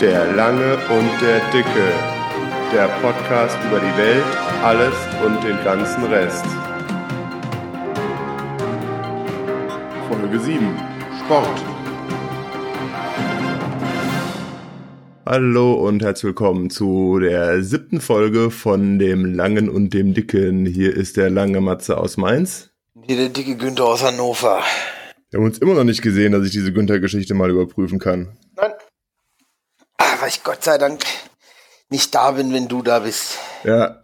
Der Lange und der Dicke. Der Podcast über die Welt, alles und den ganzen Rest. Folge 7. Sport. Hallo und herzlich willkommen zu der siebten Folge von dem Langen und dem Dicken. Hier ist der lange Matze aus Mainz. Hier der dicke Günther aus Hannover. Wir haben uns immer noch nicht gesehen, dass ich diese Günther-Geschichte mal überprüfen kann. Nein. Ich Gott sei Dank nicht da bin, wenn du da bist. Ja,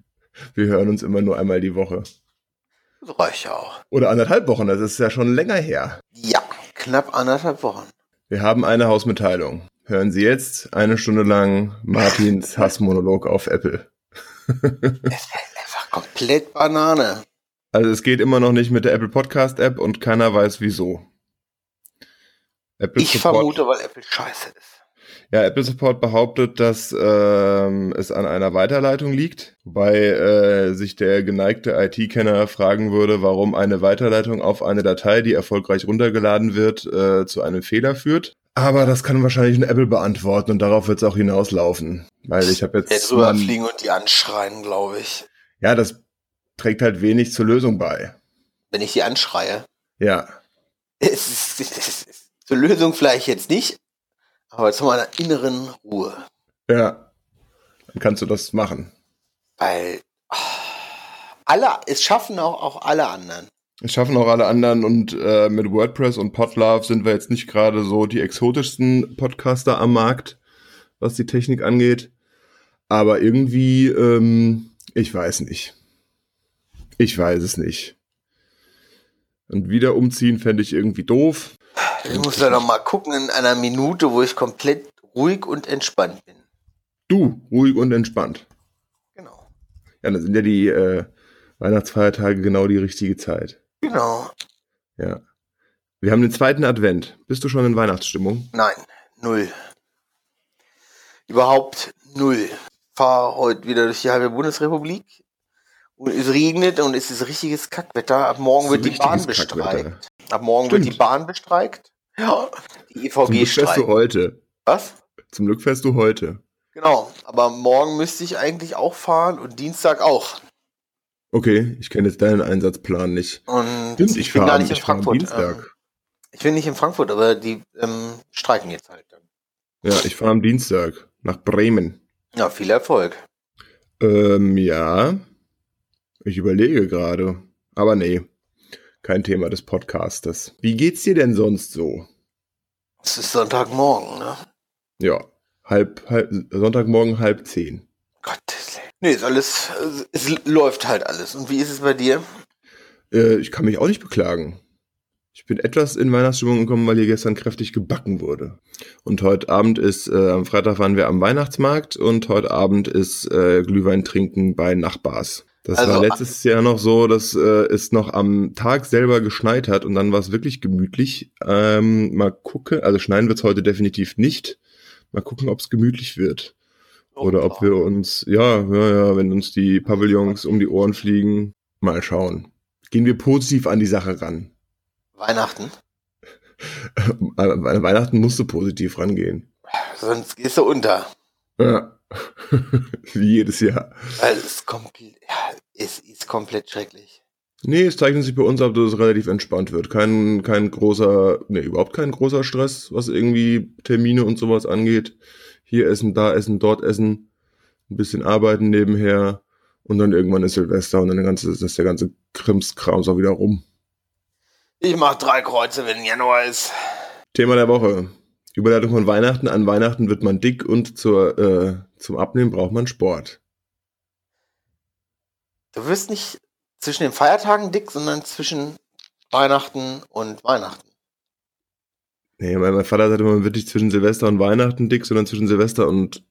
wir hören uns immer nur einmal die Woche. Das reicht ja auch. Oder anderthalb Wochen, das ist ja schon länger her. Ja, knapp anderthalb Wochen. Wir haben eine Hausmitteilung. Hören Sie jetzt eine Stunde lang Martins Hassmonolog auf Apple. Es ist einfach komplett Banane. Also es geht immer noch nicht mit der Apple Podcast App und keiner weiß wieso. Apple Ich Support- vermute, weil Apple scheiße ist. Ja, Apple Support behauptet, dass ähm, es an einer Weiterleitung liegt, wobei äh, sich der geneigte IT-Kenner fragen würde, warum eine Weiterleitung auf eine Datei, die erfolgreich runtergeladen wird, äh, zu einem Fehler führt. Aber das kann wahrscheinlich ein Apple beantworten und darauf wird es auch hinauslaufen. Weil ich habe jetzt. drüber mal- fliegen und die anschreien, glaube ich. ja, das trägt halt wenig zur Lösung bei. Wenn ich die anschreie. Ja. Es ist, es ist zur Lösung vielleicht jetzt nicht, aber zu meiner inneren Ruhe. Ja. Dann kannst du das machen. Weil alle, es schaffen auch, auch alle anderen. Es schaffen auch alle anderen und äh, mit WordPress und Podlove sind wir jetzt nicht gerade so die exotischsten Podcaster am Markt, was die Technik angeht. Aber irgendwie, ähm, ich weiß nicht. Ich weiß es nicht. Und wieder umziehen fände ich irgendwie doof. Ich muss da noch mal gucken in einer Minute, wo ich komplett ruhig und entspannt bin. Du, ruhig und entspannt. Genau. Ja, dann sind ja die äh, Weihnachtsfeiertage genau die richtige Zeit. Genau. Ja. Wir haben den zweiten Advent. Bist du schon in Weihnachtsstimmung? Nein, null. Überhaupt null. Fahr heute wieder durch die halbe Bundesrepublik. Und es regnet und es ist richtiges Kackwetter. Ab morgen wird die Bahn bestreikt. Ab morgen wird Stimmt. die Bahn bestreikt. Ja. Die Zum EVG Glück fährst du streikt. heute. Was? Zum Glück fährst du heute. Genau. Aber morgen müsste ich eigentlich auch fahren und Dienstag auch. Okay, ich kenne jetzt deinen Einsatzplan nicht. Und Stimmt, ich, ich bin fahre gar am, nicht in Frankfurt. Dienstag. Ähm, ich bin nicht in Frankfurt, aber die ähm, streiken jetzt halt dann. ja, ich fahre am Dienstag nach Bremen. Ja, viel Erfolg. Ähm, ja. Ich überlege gerade. Aber nee, kein Thema des Podcastes. Wie geht's dir denn sonst so? Es ist Sonntagmorgen, ne? Ja, halb, halb Sonntagmorgen halb zehn. Gottes. Nee, ist alles, es läuft halt alles. Und wie ist es bei dir? Äh, ich kann mich auch nicht beklagen. Ich bin etwas in Weihnachtsstimmung gekommen, weil hier gestern kräftig gebacken wurde. Und heute Abend ist, äh, am Freitag waren wir am Weihnachtsmarkt und heute Abend ist äh, Glühwein trinken bei Nachbars. Das Also, war letztes Jahr noch so, dass äh, es noch am Tag selber geschneit hat und dann war es wirklich gemütlich. Ähm, mal gucken, also schneien wird's heute definitiv nicht. Mal gucken, ob es gemütlich wird. Oder ob wir uns, ja, ja, ja, wenn uns die Pavillons um die Ohren fliegen, mal schauen. Gehen wir positiv an die Sache ran. Weihnachten. An Weihnachten musst du positiv rangehen. Sonst gehst du unter. Ja. Wie jedes Jahr. Weil es ist komplett, ja, es ist komplett schrecklich. Nee, es zeichnet sich bei uns ab, dass es relativ entspannt wird. Kein, kein großer, nee, überhaupt kein großer Stress, was irgendwie Termine und sowas angeht. Hier essen, da essen, dort essen, ein bisschen arbeiten nebenher und dann irgendwann ist Silvester und dann der ganze, ist der ganze Krimskrams auch wieder rum. Ich mach drei Kreuze, wenn Januar ist. Thema der Woche. Überleitung von Weihnachten. An Weihnachten wird man dick und zur, äh, zum Abnehmen braucht man Sport. Du wirst nicht zwischen den Feiertagen dick, sondern zwischen Weihnachten und Weihnachten. Nee, mein, mein Vater sagte immer, man wird nicht zwischen Silvester und Weihnachten dick, sondern zwischen Silvester und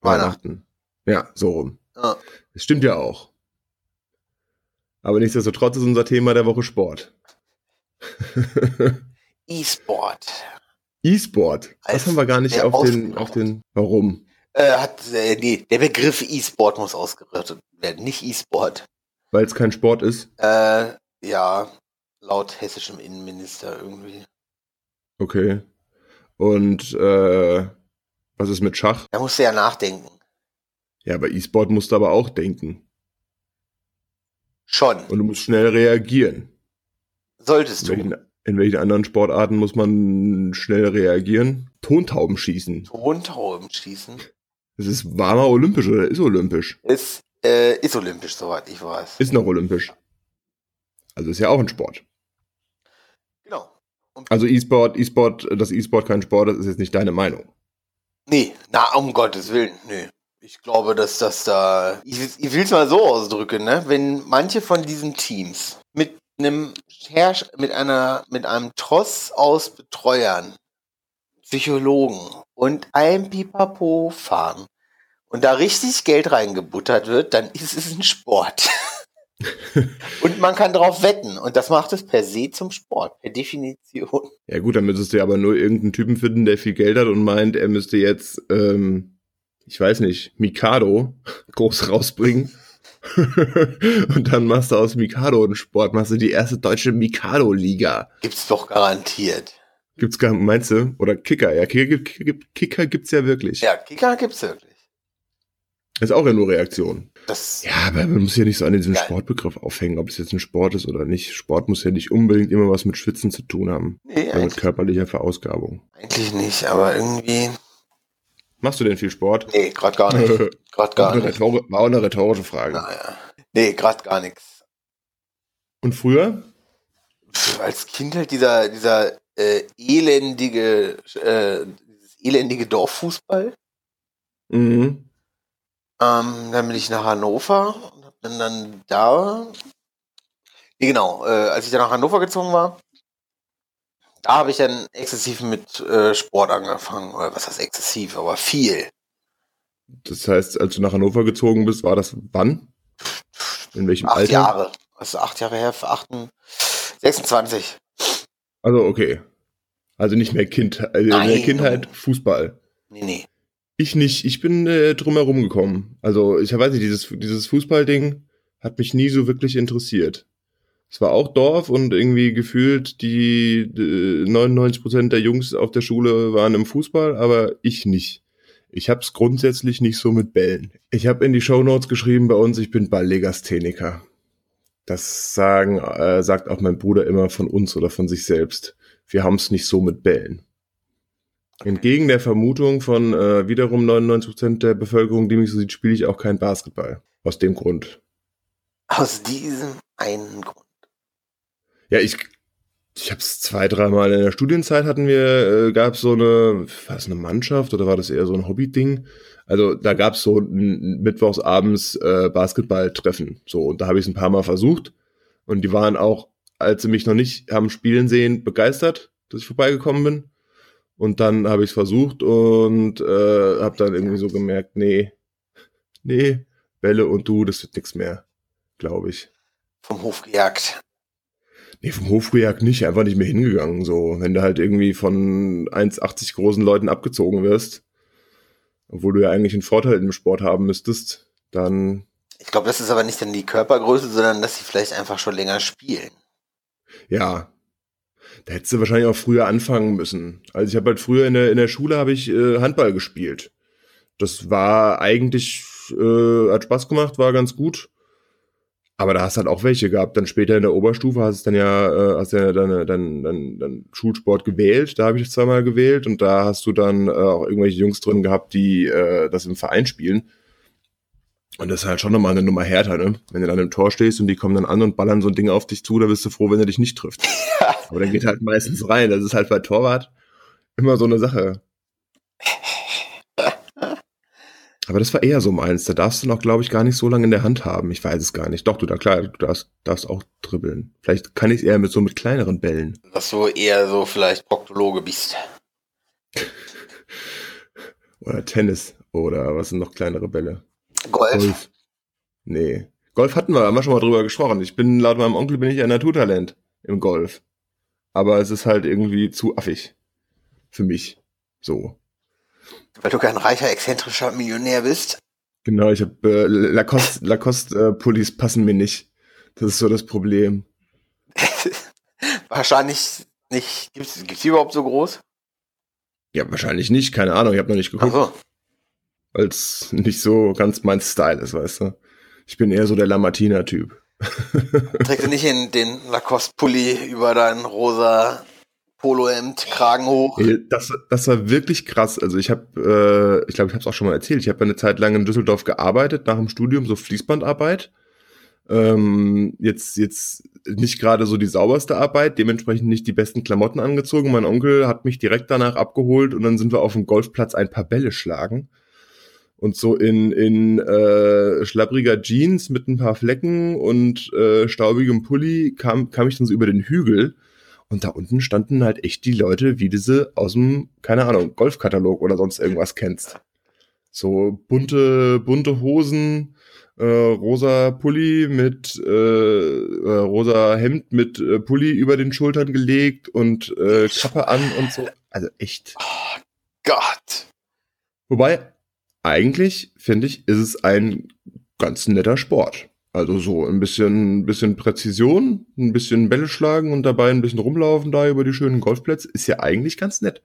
Weihnachten. Ja, so rum. Ja. Das stimmt ja auch. Aber nichtsdestotrotz ist unser Thema der Woche Sport. E-Sport. E-Sport. Das haben wir gar nicht auf den, auf den, warum? Äh, hat, äh, nee, der Begriff E-Sport muss ausgerüstet werden, nicht E-Sport. Weil es kein Sport ist. Äh, ja, laut hessischem Innenminister irgendwie. Okay. Und äh, Was ist mit Schach? Da musst du ja nachdenken. Ja, bei E-Sport musst du aber auch denken. Schon. Und du musst schnell reagieren. Solltest du. In welchen anderen Sportarten muss man schnell reagieren? Tontauben schießen. Tontauben schießen. Das ist warmer olympisch oder ist olympisch? Ist, äh, ist olympisch, soweit ich weiß. Ist noch olympisch. Also ist ja auch ein Sport. Genau. Und, Also E-Sport, E-Sport, dass E-Sport kein Sport ist, ist jetzt nicht deine Meinung. nee, na, um Gottes Willen, nee. Ich glaube, dass das da. Ich, ich will es mal so ausdrücken, ne? Wenn manche von diesen Teams mit einem Herrsch mit einer, mit einem Tross aus Betreuern, Psychologen und einem Pipapo fahren und da richtig Geld reingebuttert wird, dann ist es ein Sport. und man kann drauf wetten. Und das macht es per se zum Sport, per Definition. Ja gut, dann müsstest du ja aber nur irgendeinen Typen finden, der viel Geld hat und meint, er müsste jetzt, ähm, ich weiß nicht, Mikado groß rausbringen. und dann machst du aus Mikado einen Sport, machst du die erste deutsche Mikado-Liga. Gibt's doch garantiert. Gibt's gar, meinst du? Oder Kicker, ja, Kicker, Kicker, Kicker gibt's ja wirklich. Ja, Kicker gibt's wirklich. Ist auch ja nur Reaktion. Das, Ja, aber man muss ja nicht so an diesem Geil. Sportbegriff aufhängen, ob es jetzt ein Sport ist oder nicht. Sport muss ja nicht unbedingt immer was mit Schwitzen zu tun haben. nee, Oder mit eigentlich, körperlicher Verausgabung. eigentlich nicht, aber irgendwie, Machst du denn viel Sport? nee, grad gar nicht. War gar auch eine nicht. War auch eine rhetorische Frage. Naja. Nee, grad gar nichts. Und früher? Pff, als Kind halt dieser, dieser äh, elendige, äh, dieses elendige Dorffußball. Mhm. Ähm, dann bin ich nach Hannover und hab dann, dann da. Nee, genau, äh, als ich dann nach Hannover gezogen war, da habe ich dann exzessiv mit äh, Sport angefangen. Oder was heißt exzessiv, aber viel. Das heißt, als du nach Hannover gezogen bist, war das wann? In welchem Acht Alter? Jahre. Also acht Jahre her, für achten, 26. Also okay. Also nicht mehr Kind, also in der Nein. Kindheit Fußball. Nee, nee. Ich nicht. Ich bin äh, drumherum gekommen. Also ich weiß nicht, dieses, dieses Fußballding hat mich nie so wirklich interessiert. Es war auch Dorf und irgendwie gefühlt die äh, 99% der Jungs auf der Schule waren im Fußball, aber ich nicht. Ich hab's grundsätzlich nicht so mit Bällen. Ich habe in die Shownotes geschrieben bei uns, ich bin Balllegastheniker. Das sagen, äh, sagt auch mein Bruder immer von uns oder von sich selbst. Wir haben's nicht so mit Bällen. Entgegen der Vermutung von äh, wiederum 99% der Bevölkerung, die mich so sieht, spiele ich auch kein Basketball. Aus dem Grund. Aus diesem einen Grund. Ja, ich, ich habe es zwei, dreimal in der Studienzeit hatten wir, äh, gab so eine, war das eine Mannschaft oder war das eher so ein Hobby-Ding? Also da gab es so ein mittwochsabends äh, Basketball-Treffen. So, und da habe ich es ein paar Mal versucht. Und die waren auch, als sie mich noch nicht haben spielen sehen, begeistert, dass ich vorbeigekommen bin. Und dann habe ich es versucht und äh, habe dann irgendwie so gemerkt, nee, nee, Bälle und du, das wird nix mehr, glaube ich. Vom Hof gejagt. Nee, vom Hofrejagd nicht, einfach nicht mehr hingegangen. So, wenn du halt irgendwie von 1,80 großen Leuten abgezogen wirst, obwohl du ja eigentlich einen Vorteil im Sport haben müsstest, dann Ich glaube, das ist aber nicht dann die Körpergröße, sondern dass sie vielleicht einfach schon länger spielen. ja. Da hättest du wahrscheinlich auch früher anfangen müssen. Also ich habe halt früher in der, in der Schule habe ich äh, Handball gespielt. Das war eigentlich, äh, hat Spaß gemacht, war ganz gut. Aber da hast halt auch welche gehabt. Dann später in der Oberstufe hast du dann ja, äh, hast ja dann, dann, dann, dann Schulsport gewählt. Da habe ich es zweimal gewählt und da hast du dann äh, auch irgendwelche Jungs drin gehabt, die äh, das im Verein spielen. Und das ist halt schon nochmal eine Nummer härter, ne? Wenn du dann im Tor stehst und die kommen dann an und ballern so ein Ding auf dich zu, da bist du froh, wenn er dich nicht trifft. Aber dann geht halt meistens rein. Das ist halt bei Torwart immer so eine Sache. Aber das war eher so meins. Da darfst du noch, glaube ich, gar nicht so lange in der Hand haben. Ich weiß es gar nicht. Doch, du da klar, du darfst, darfst auch dribbeln. Vielleicht kann ich es eher mit so mit kleineren Bällen. Dass du eher so vielleicht Proktologe bist. Oder Tennis. Oder was sind noch kleinere Bälle? Golf. Golf. Nee. Golf hatten wir, haben wir schon mal drüber gesprochen. Ich bin, laut meinem Onkel bin ich ein Naturtalent im Golf. Aber es ist halt irgendwie zu affig. Für mich. So. Weil du kein reicher, exzentrischer Millionär bist. Genau, ich habe äh, Lacoste, Lacoste äh, passen mir nicht. Das ist so das Problem. Wahrscheinlich nicht. Gibt's, gibt's die überhaupt so groß? Ja, wahrscheinlich nicht, keine Ahnung, ich habe noch nicht geguckt. Ach so. Weil es nicht so ganz mein Style ist, weißt du. Ich bin eher so der Lamartina-Typ. Trägst du nicht in den Lacoste-Pulli über dein rosa Polohemd, Kragen hoch? Das, das war wirklich krass. Also ich habe, äh, ich glaube, ich habe es auch schon mal erzählt. Ich habe eine Zeit lang in Düsseldorf gearbeitet, nach dem Studium, so Fließbandarbeit. Ähm, jetzt, jetzt nicht gerade so die sauberste Arbeit, dementsprechend nicht die besten Klamotten angezogen. Mein Onkel hat mich direkt danach abgeholt und dann sind wir auf dem Golfplatz ein paar Bälle schlagen. Und so in, in äh, schlappriger Jeans mit ein paar Flecken und äh, staubigem Pulli kam, kam ich dann so über den Hügel. Und da unten standen halt echt die Leute, wie sie aus dem, keine Ahnung, Golfkatalog oder sonst irgendwas kennst. So bunte, bunte Hosen, äh, rosa Pulli mit äh, äh, rosa Hemd mit äh, Pulli über den Schultern gelegt und äh, Kappe an und so. Also echt. Oh Gott. Wobei, eigentlich, finde ich, ist es ein ganz netter Sport. Also so ein bisschen, bisschen Präzision, ein bisschen Bälle schlagen und dabei ein bisschen rumlaufen da über die schönen Golfplätze ist ja eigentlich ganz nett.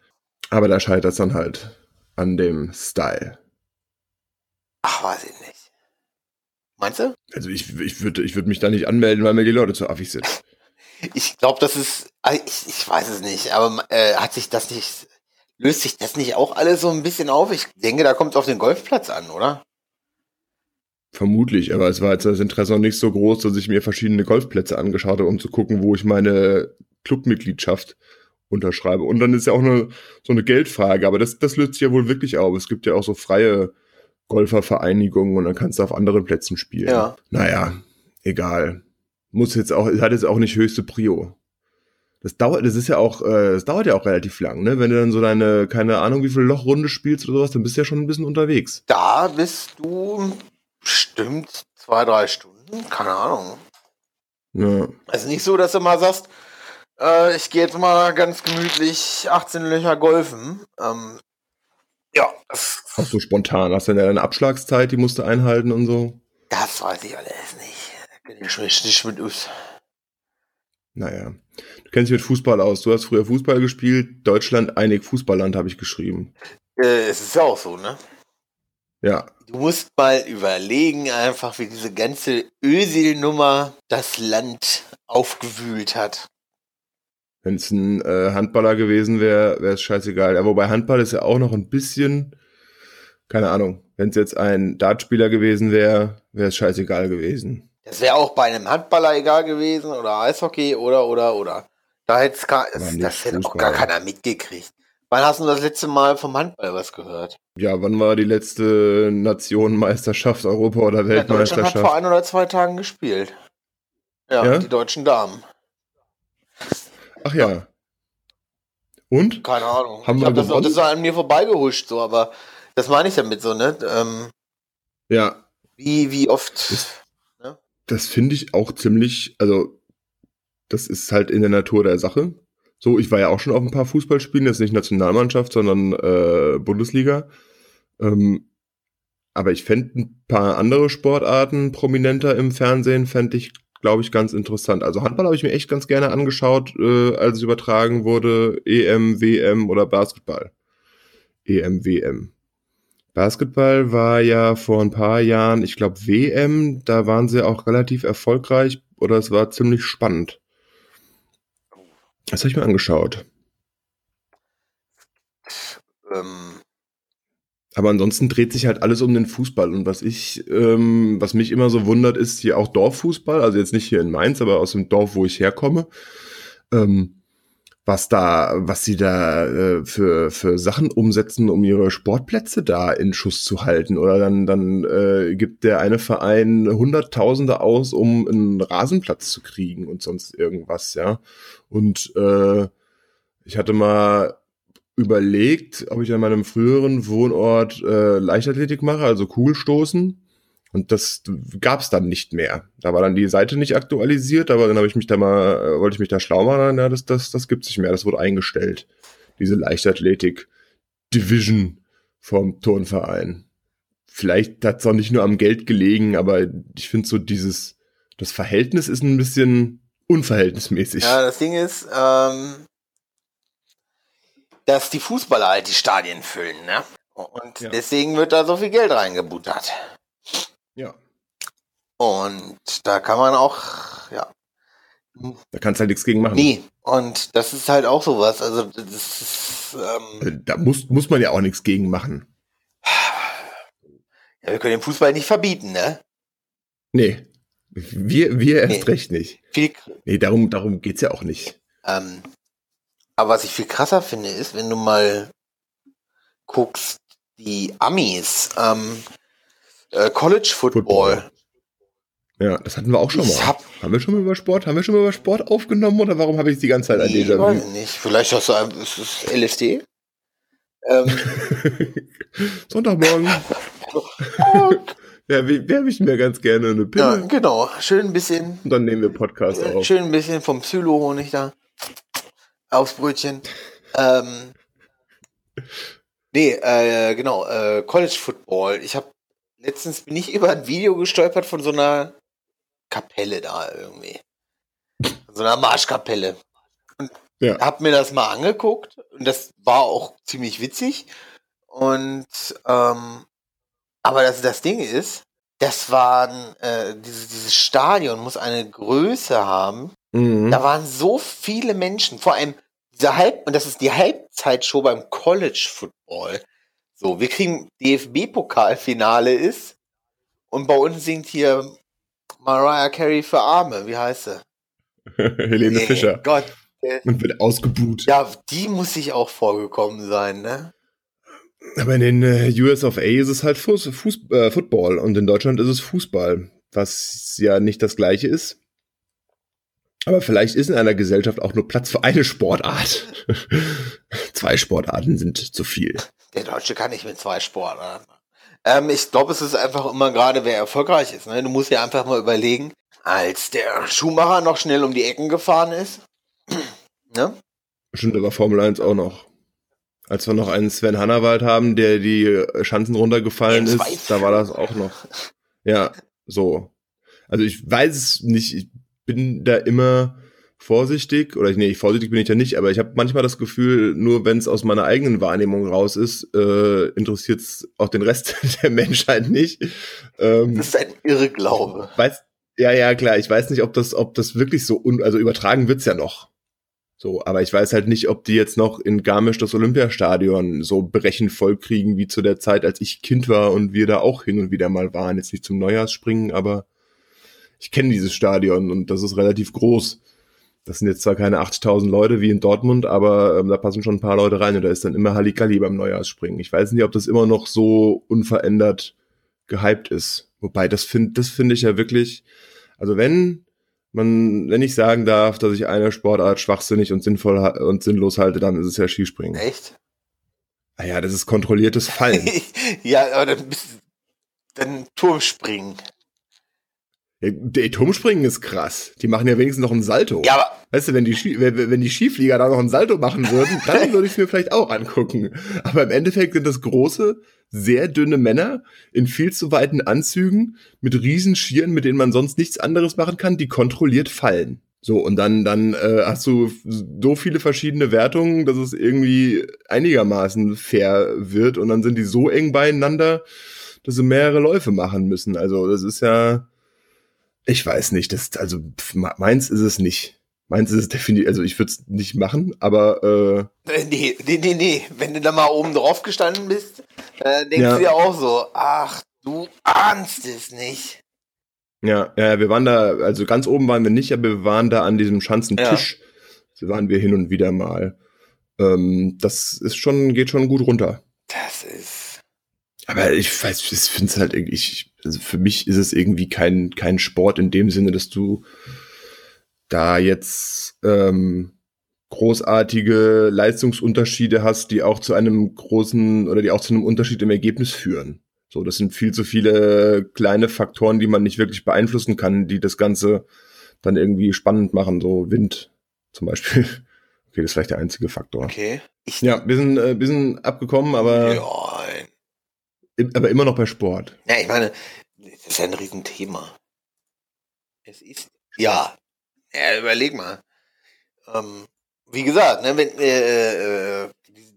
Aber da scheitert es dann halt an dem Style. Ach, weiß ich nicht. Meinst du? Also ich, ich würde ich würd mich da nicht anmelden, weil mir die Leute zu affig sind. Ich glaube, das ist, also ich, ich weiß es nicht, aber äh, hat sich das nicht, löst sich das nicht auch alles so ein bisschen auf? Ich denke, da kommt es auf den Golfplatz an, oder? Vermutlich, aber es war jetzt das Interesse noch nicht so groß, dass ich mir verschiedene Golfplätze angeschaut habe, um zu gucken, wo ich meine Clubmitgliedschaft unterschreibe. Und dann ist ja auch eine, so eine Geldfrage, aber das, das löst sich ja wohl wirklich auf. Es gibt ja auch so freie Golfervereinigungen und dann kannst du auf anderen Plätzen spielen. Ja. Naja, egal. Muss jetzt auch, hat jetzt auch nicht höchste Prio. Das dauert, das ist ja auch, äh, das dauert ja auch relativ lang, ne? Wenn du dann so deine, keine Ahnung, wie viel Lochrunde spielst oder sowas, dann bist du ja schon ein bisschen unterwegs. Da bist du bestimmt zwei, drei Stunden, keine Ahnung. Ja. Es ist nicht so, dass du mal sagst, äh, ich gehe jetzt mal ganz gemütlich 18 Löcher golfen. Ähm, ja, das, Auch so spontan. Hast du ja deine Abschlagszeit, die musst du einhalten und so. das weiß ich alles nicht. Da kenn ich nicht mit aus. Naja. Du kennst dich mit Fußball aus. Du hast früher Fußball gespielt. Deutschland, einig Fußballland, habe ich geschrieben. Äh, es ist ja auch so, ne? Ja. Du musst mal überlegen, einfach wie diese ganze Ösil-Nummer das Land aufgewühlt hat. Wenn es ein äh, Handballer gewesen wäre, wäre es scheißegal. Ja, wobei Handball ist ja auch noch ein bisschen, keine Ahnung. Wenn es jetzt ein Dartspieler gewesen wäre, wäre es scheißegal gewesen. Das wäre auch bei einem Handballer egal gewesen oder Eishockey oder oder oder. Da hätte das, das hätte auch gar keiner mitgekriegt. Wann hast du das letzte Mal vom Handball was gehört? Ja, wann war die letzte Nationenmeisterschaft, Europa oder Ja, Deutschland hat Weltmeisterschaft? vor ein oder zwei Tagen gespielt. Ja, Ja? die deutschen Damen. Ach ja. Und? Keine Ahnung. Haben ich wir hab das, das an mir vorbeigehuscht, so, aber das meine ich damit so, ne? Ähm, Ja, wie, wie oft. Das- das finde ich auch ziemlich, also das ist halt in der Natur der Sache. So, ich war ja auch schon auf ein paar Fußballspielen, jetzt nicht Nationalmannschaft, sondern äh, Bundesliga. Ähm, aber ich fände ein paar andere Sportarten prominenter im Fernsehen, fände ich, glaube ich, ganz interessant. Also Handball habe ich mir echt ganz gerne angeschaut, äh, als es übertragen wurde, EM, WM oder Basketball. EM, WM. Basketball war ja vor ein paar Jahren, ich glaube WM, da waren sie auch relativ erfolgreich oder es war ziemlich spannend. Das habe ich mir angeschaut. Ähm, Aber ansonsten dreht sich halt alles um den Fußball. Und was ich, ähm, was mich immer so wundert, ist hier auch Dorffußball, also jetzt nicht hier in Mainz, aber aus dem Dorf, wo ich herkomme. Ähm, was da, was sie da äh, für, für Sachen umsetzen, um ihre Sportplätze da in Schuss zu halten. Oder dann, dann äh, gibt der eine Verein Hunderttausende aus, um einen Rasenplatz zu kriegen und sonst irgendwas, ja. Und äh, ich hatte mal überlegt, ob ich an meinem früheren Wohnort äh, Leichtathletik mache, also Kugelstoßen. Und das gab's dann nicht mehr. Da war dann die Seite nicht aktualisiert, aber dann habe ich mich da mal, äh, wollte ich mich da schlau machen, ja, das, das, das gibt's nicht mehr. Das wurde eingestellt. Diese Leichtathletik Division vom Turnverein. Vielleicht hat's auch nicht nur am Geld gelegen, aber ich finde so dieses, das Verhältnis ist ein bisschen unverhältnismäßig. ja, das Ding ist, ähm, dass die Fußballer halt die Stadien füllen, ne? Und Ja. deswegen wird da so viel Geld reingebuttert. Ja. Und da kann man auch, ja, Da kannst du halt nichts gegen machen. nee. Und das ist halt auch sowas. Also das ist, ähm, Äh, Da muss, muss man ja auch nichts gegen machen. ja, wir können den Fußball nicht verbieten, ne? Nee. Wir, wir erst Nee. recht nicht. Viel, Nee, darum, darum geht's ja auch nicht. ähm, aber was ich viel krasser finde, ist, wenn du mal guckst, die Amis, ähm, äh, College Football. Football. Ja, das hatten wir auch schon Ich mal. hab- haben wir schon mal über Sport? Haben wir schon mal über Sport aufgenommen oder warum habe ich die ganze Zeit ein Nee, weiß Déjà-vu? ich nicht. Vielleicht hast du ein, ist es LSD? Ähm, Sonntagmorgen. ja, werfe ich mir ganz gerne eine ja, Pille genau. Schön ein bisschen, und dann nehmen wir Podcast auf. schön ein bisschen vom Psylo-Honig da. Aufs Brötchen. Ähm, nee, äh, genau, äh, College Football. Ich habe letztens bin ich über ein Video gestolpert von so einer Kapelle da irgendwie. Von so einer Marschkapelle. Ja. Hab mir das mal angeguckt und das war auch ziemlich witzig. Und ähm, aber das, das Ding ist, das waren äh, dieses, dieses Stadion muss eine Größe haben. Mhm. Da waren so viele Menschen, vor allem diese Halb und das ist die Halbzeitshow beim College Football. So, wir kriegen DFB-Pokalfinale ist und bei uns singt hier Mariah Carey für Arme. Wie heißt sie? Helene Ey, Fischer. Gott, Und wird ausgebuht. ja, die muss sich auch vorgekommen sein, ne? Aber in den äh, US of A ist es halt Fuß, Fuß, äh, Football und in Deutschland ist es Fußball, was ja nicht das gleiche ist. Aber vielleicht ist in einer Gesellschaft auch nur Platz für eine Sportart. Zwei Sportarten sind zu viel. Der Deutsche kann nicht mit zwei Sportarten. Ähm, ich glaube, es ist einfach immer gerade, wer erfolgreich ist. Ne? Du musst ja einfach mal überlegen, als der Schumacher noch schnell um die Ecken gefahren ist. ne? Stimmt aber Formel 1 auch noch. Als wir noch einen Sven Hannawald haben, der die Schanzen runtergefallen ist, da war das auch noch. Ja, so. Also ich weiß es nicht, ich bin da immer vorsichtig, oder nee, vorsichtig bin ich da nicht, aber ich habe manchmal das Gefühl, nur wenn es aus meiner eigenen Wahrnehmung raus ist, äh, interessiert es auch den Rest der Menschheit nicht. Ähm, Das ist ein Irrglaube. weiß, ja, ja, klar, ich weiß nicht, ob das, ob das wirklich so, un, also übertragen wird's ja noch. So, aber ich weiß halt nicht, ob die jetzt noch in Garmisch das Olympiastadion so berechnet voll kriegen wie zu der Zeit, als ich Kind war und wir da auch hin und wieder mal waren. Jetzt nicht zum Neujahrsspringen, aber ich kenne dieses Stadion und das ist relativ groß. Das sind jetzt zwar keine 80.000 Leute wie in Dortmund, aber ähm, da passen schon ein paar Leute rein und da ist dann immer Halligalli beim Neujahrsspringen. Ich weiß nicht, ob das immer noch so unverändert gehypt ist. Wobei, das finde das finde ich ja wirklich, also wenn man, wenn ich sagen darf, dass ich eine Sportart schwachsinnig und sinnvoll und sinnlos halte, dann ist es ja Skispringen. Echt? Ah ja, das ist kontrolliertes Fallen. ja, aber dann bist dann Turmspringen. Ja, der Turmspringen ist krass. Die machen ja wenigstens noch einen Salto. Ja, aber Weißt du, wenn die, Ski, wenn, die Skiflieger da noch einen Salto machen würden, dann würde ich es mir vielleicht auch angucken. Aber im Endeffekt sind das große, sehr dünne Männer in viel zu weiten Anzügen mit riesen Schieren, mit denen man sonst nichts anderes machen kann, die kontrolliert fallen. So, und dann, dann äh, hast du so viele verschiedene Wertungen, dass es irgendwie einigermaßen fair wird. Und dann sind die so eng beieinander, dass sie mehrere Läufe machen müssen. Also, das ist ja, ich weiß nicht, das, also pf, meins ist es nicht. Meins ist es definitiv, also ich würde es nicht machen, aber äh, nee, nee, nee, nee. Wenn du da mal oben drauf gestanden bist, äh, denkst Ja. du ja auch so, ach, du ahnst es nicht. äh, ja, ja, wir waren da, also ganz oben waren wir nicht, aber wir waren da an diesem Schanzentisch. So waren wir hin und wieder mal. Ähm, das ist schon, geht schon gut runter. Das ist. Aber ich weiß, ich finde es halt irgendwie, ich, also für mich ist es irgendwie kein, kein Sport in dem Sinne, dass du da jetzt ähm, großartige Leistungsunterschiede hast, die auch zu einem großen oder die auch zu einem Unterschied im Ergebnis führen. So, das sind viel zu viele kleine Faktoren, die man nicht wirklich beeinflussen kann, die das Ganze dann irgendwie spannend machen. So Wind zum Beispiel. Okay, das ist vielleicht der einzige Faktor. Okay. Ich, Ja, wir sind, äh, wir sind abgekommen, aber, ja, aber immer noch bei Sport. ja, ich meine, das ist ja ein Riesenthema. Es ist. Ja. Ja, überleg mal. Ähm, wie gesagt, ne, wenn äh, äh,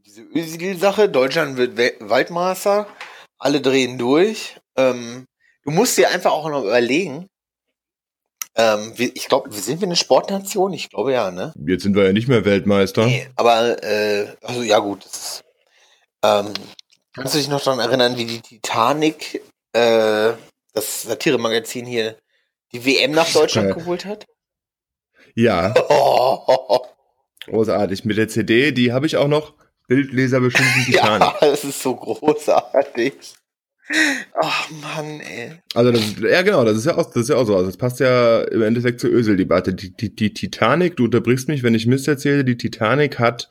diese, Özil-Sache. Deutschland wird Wel Waldmeister. Alle drehen durch. Ähm, du musst dir einfach auch noch überlegen. Ähm, wir, ich glaube, sind wir eine Sportnation? Ich glaube ja, ne? Jetzt sind wir ja nicht mehr Weltmeister. Nee, aber, äh, also ja gut. Das ist, ähm, kannst du dich noch daran erinnern, wie die Titanic, äh, das Satire-Magazin hier, die WM nach Deutschland Ja. geholt hat? Ja, Oh, großartig. Mit der CD, die habe ich auch noch. Bildleser beschimpfen Titanic. ja, das ist so großartig. Ach Mann, ey. Also das ist, ja genau, das ist ja auch, das ist ja auch so. Also das passt ja im Endeffekt zur Ösel-Debatte. Die, die, die Titanic, du unterbrichst mich, wenn ich Mist erzähle, die Titanic hat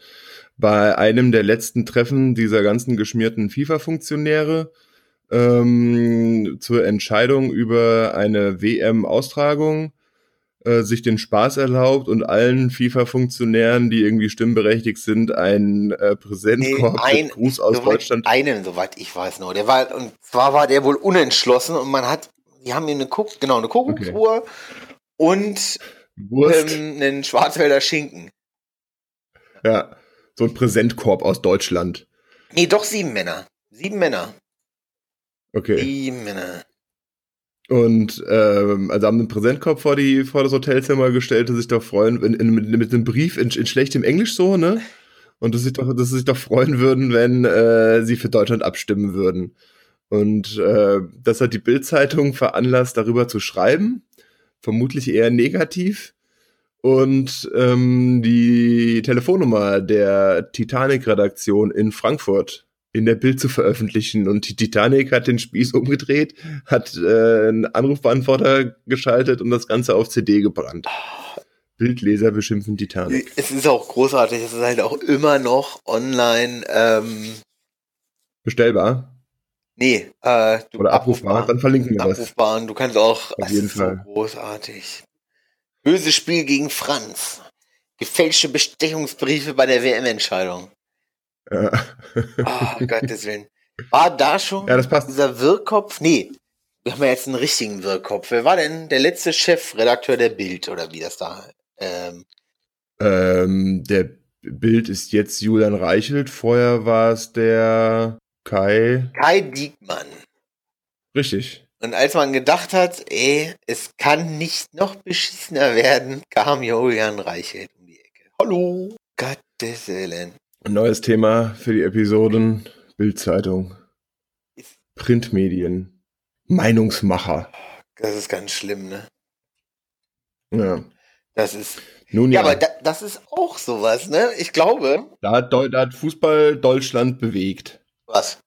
bei einem der letzten Treffen dieser ganzen geschmierten FIFA-Funktionäre ähm, zur Entscheidung über eine WM-Austragung äh, sich den Spaß erlaubt und allen FIFA-Funktionären, die irgendwie stimmberechtigt sind, einen äh, Präsentkorb Nee, ein- Gruß aus Soweit- Deutschland. Einen, soweit ich weiß noch. Der war, und zwar war der wohl unentschlossen und man hat, die haben ihm eine Kuck, genau, eine Kuckucksuhr und Wurst. ähm, einen Schwarzwälder Schinken. Ja, so ein Präsentkorb aus Deutschland. Nee, doch sieben Männer. Sieben Männer. Okay. Sieben Männer. Und ähm, also haben einen Präsentkorb vor, die, vor das Hotelzimmer gestellt und sich doch freuen, in, in, mit, mit einem Brief in, in schlechtem Englisch so, ne? Und dass sie sich doch, dass sie sich doch freuen würden, wenn äh, sie für Deutschland abstimmen würden. Und äh, das hat die Bild-Zeitung veranlasst, darüber zu schreiben. Vermutlich eher negativ. Und ähm, die Telefonnummer der Titanic-Redaktion in Frankfurt in der Bild zu veröffentlichen. Und die Titanic hat den Spieß umgedreht, hat äh, einen Anrufbeantworter geschaltet und das Ganze auf CD gebrannt. Bildleser beschimpfen Titanic. Es ist auch großartig, es ist halt auch immer noch online, ähm, Bestellbar nee, äh, du, oder abrufbar, dann verlinken wir das. abrufbar du kannst auch, Auf jeden Fall. so großartig. Böses Spiel gegen Franz. Gefälschte Bestechungsbriefe bei der WM-Entscheidung. Ja. Oh, Gottes Willen. War da schon ja, das passt. dieser Wirrkopf? Nee, wir haben ja jetzt einen richtigen Wirrkopf. Wer war denn der letzte Chefredakteur der Bild oder wie das da? Ähm, Ähm, der Bild ist jetzt Julian Reichelt, vorher war es der Kai. Kai Diekmann. Richtig. Und als man gedacht hat, ey, es kann nicht noch beschissener werden, kam Julian Reichelt um die Ecke. Hallo. Gottes Willen. Ein neues Thema für die Episoden. Bildzeitung. Printmedien. Meinungsmacher. Das ist ganz schlimm, ne? Ja. Das ist. Nun Ja, ja, aber da, das ist auch sowas, ne? Ich glaube. da, hat da hat Fußball Deutschland bewegt. Was?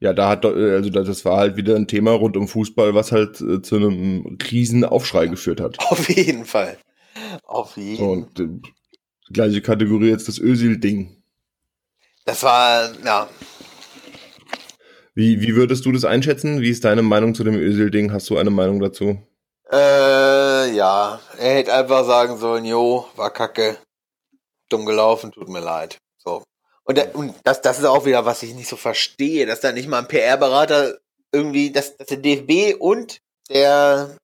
Ja, da hat, Deu- also da- das war halt wieder ein Thema rund um Fußball, was halt äh, zu einem riesen Aufschrei geführt hat. Auf jeden Fall. Auf jeden So, und äh, gleiche Kategorie jetzt das Özil-Ding. Das war, ja. Wie, wie würdest du das einschätzen? Wie ist deine Meinung zu dem Özil-Ding? Hast du eine Meinung dazu? Äh, ja. Er hätte einfach sagen sollen, jo, war kacke. Dumm gelaufen, tut mir leid. Und, da, und das, das ist auch wieder, was ich nicht so verstehe, dass da nicht mal ein PR-Berater irgendwie, dass, dass der DFB und der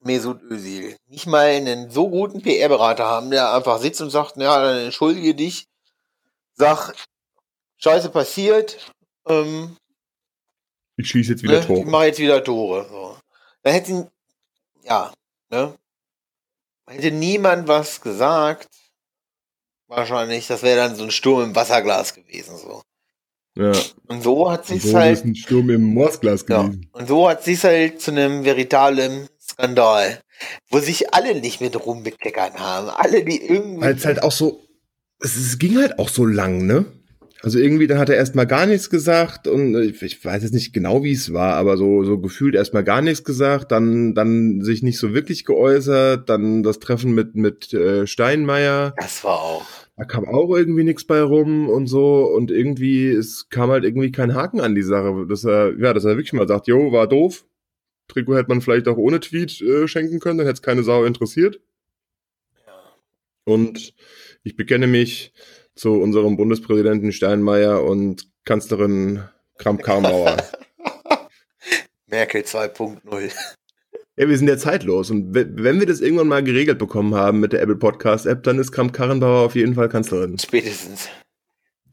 Mesut Özil nicht mal einen so guten PR-Berater haben, der einfach sitzt und sagt, ja, dann entschuldige dich, sag, Scheiße passiert, ähm, Ich schieße jetzt wieder ne, Tor. Ich mache jetzt wieder Tore. So. Da hätte, ja, ne? Hätte niemand was gesagt. Wahrscheinlich, das wäre dann so ein Sturm im Wasserglas gewesen. So. Ja. Und so hat Und sich's so ist halt, ein Sturm im Morsglas ja, gewesen. und so hat sich's halt zu einem veritablen Skandal, wo sich alle nicht mit rumbekleckert haben. Alle, die irgendwie. Weil es halt auch so, es, es ging halt auch so lang, ne? Also irgendwie, dann hat er erstmal gar nichts gesagt und ich, ich weiß jetzt nicht genau, wie es war, aber so, so gefühlt erstmal gar nichts gesagt, dann, dann sich nicht so wirklich geäußert, dann das Treffen mit, mit äh, Steinmeier, das war auch. Da kam auch irgendwie nichts bei rum und so und irgendwie, es kam halt irgendwie kein Haken an die Sache, dass er, ja, dass er wirklich mal sagt, jo, war doof, Trikot hätte man vielleicht auch ohne Tweet äh, schenken können, dann hätte es keine Sau interessiert. Und ich bekenne mich zu unserem Bundespräsidenten Steinmeier und Kanzlerin Kramp-Karrenbauer. Merkel 2.0. ja, wir sind ja zeitlos. Und we- wenn wir das irgendwann mal geregelt bekommen haben mit der Apple Podcast App, dann ist Kramp-Karrenbauer auf jeden Fall Kanzlerin. Spätestens.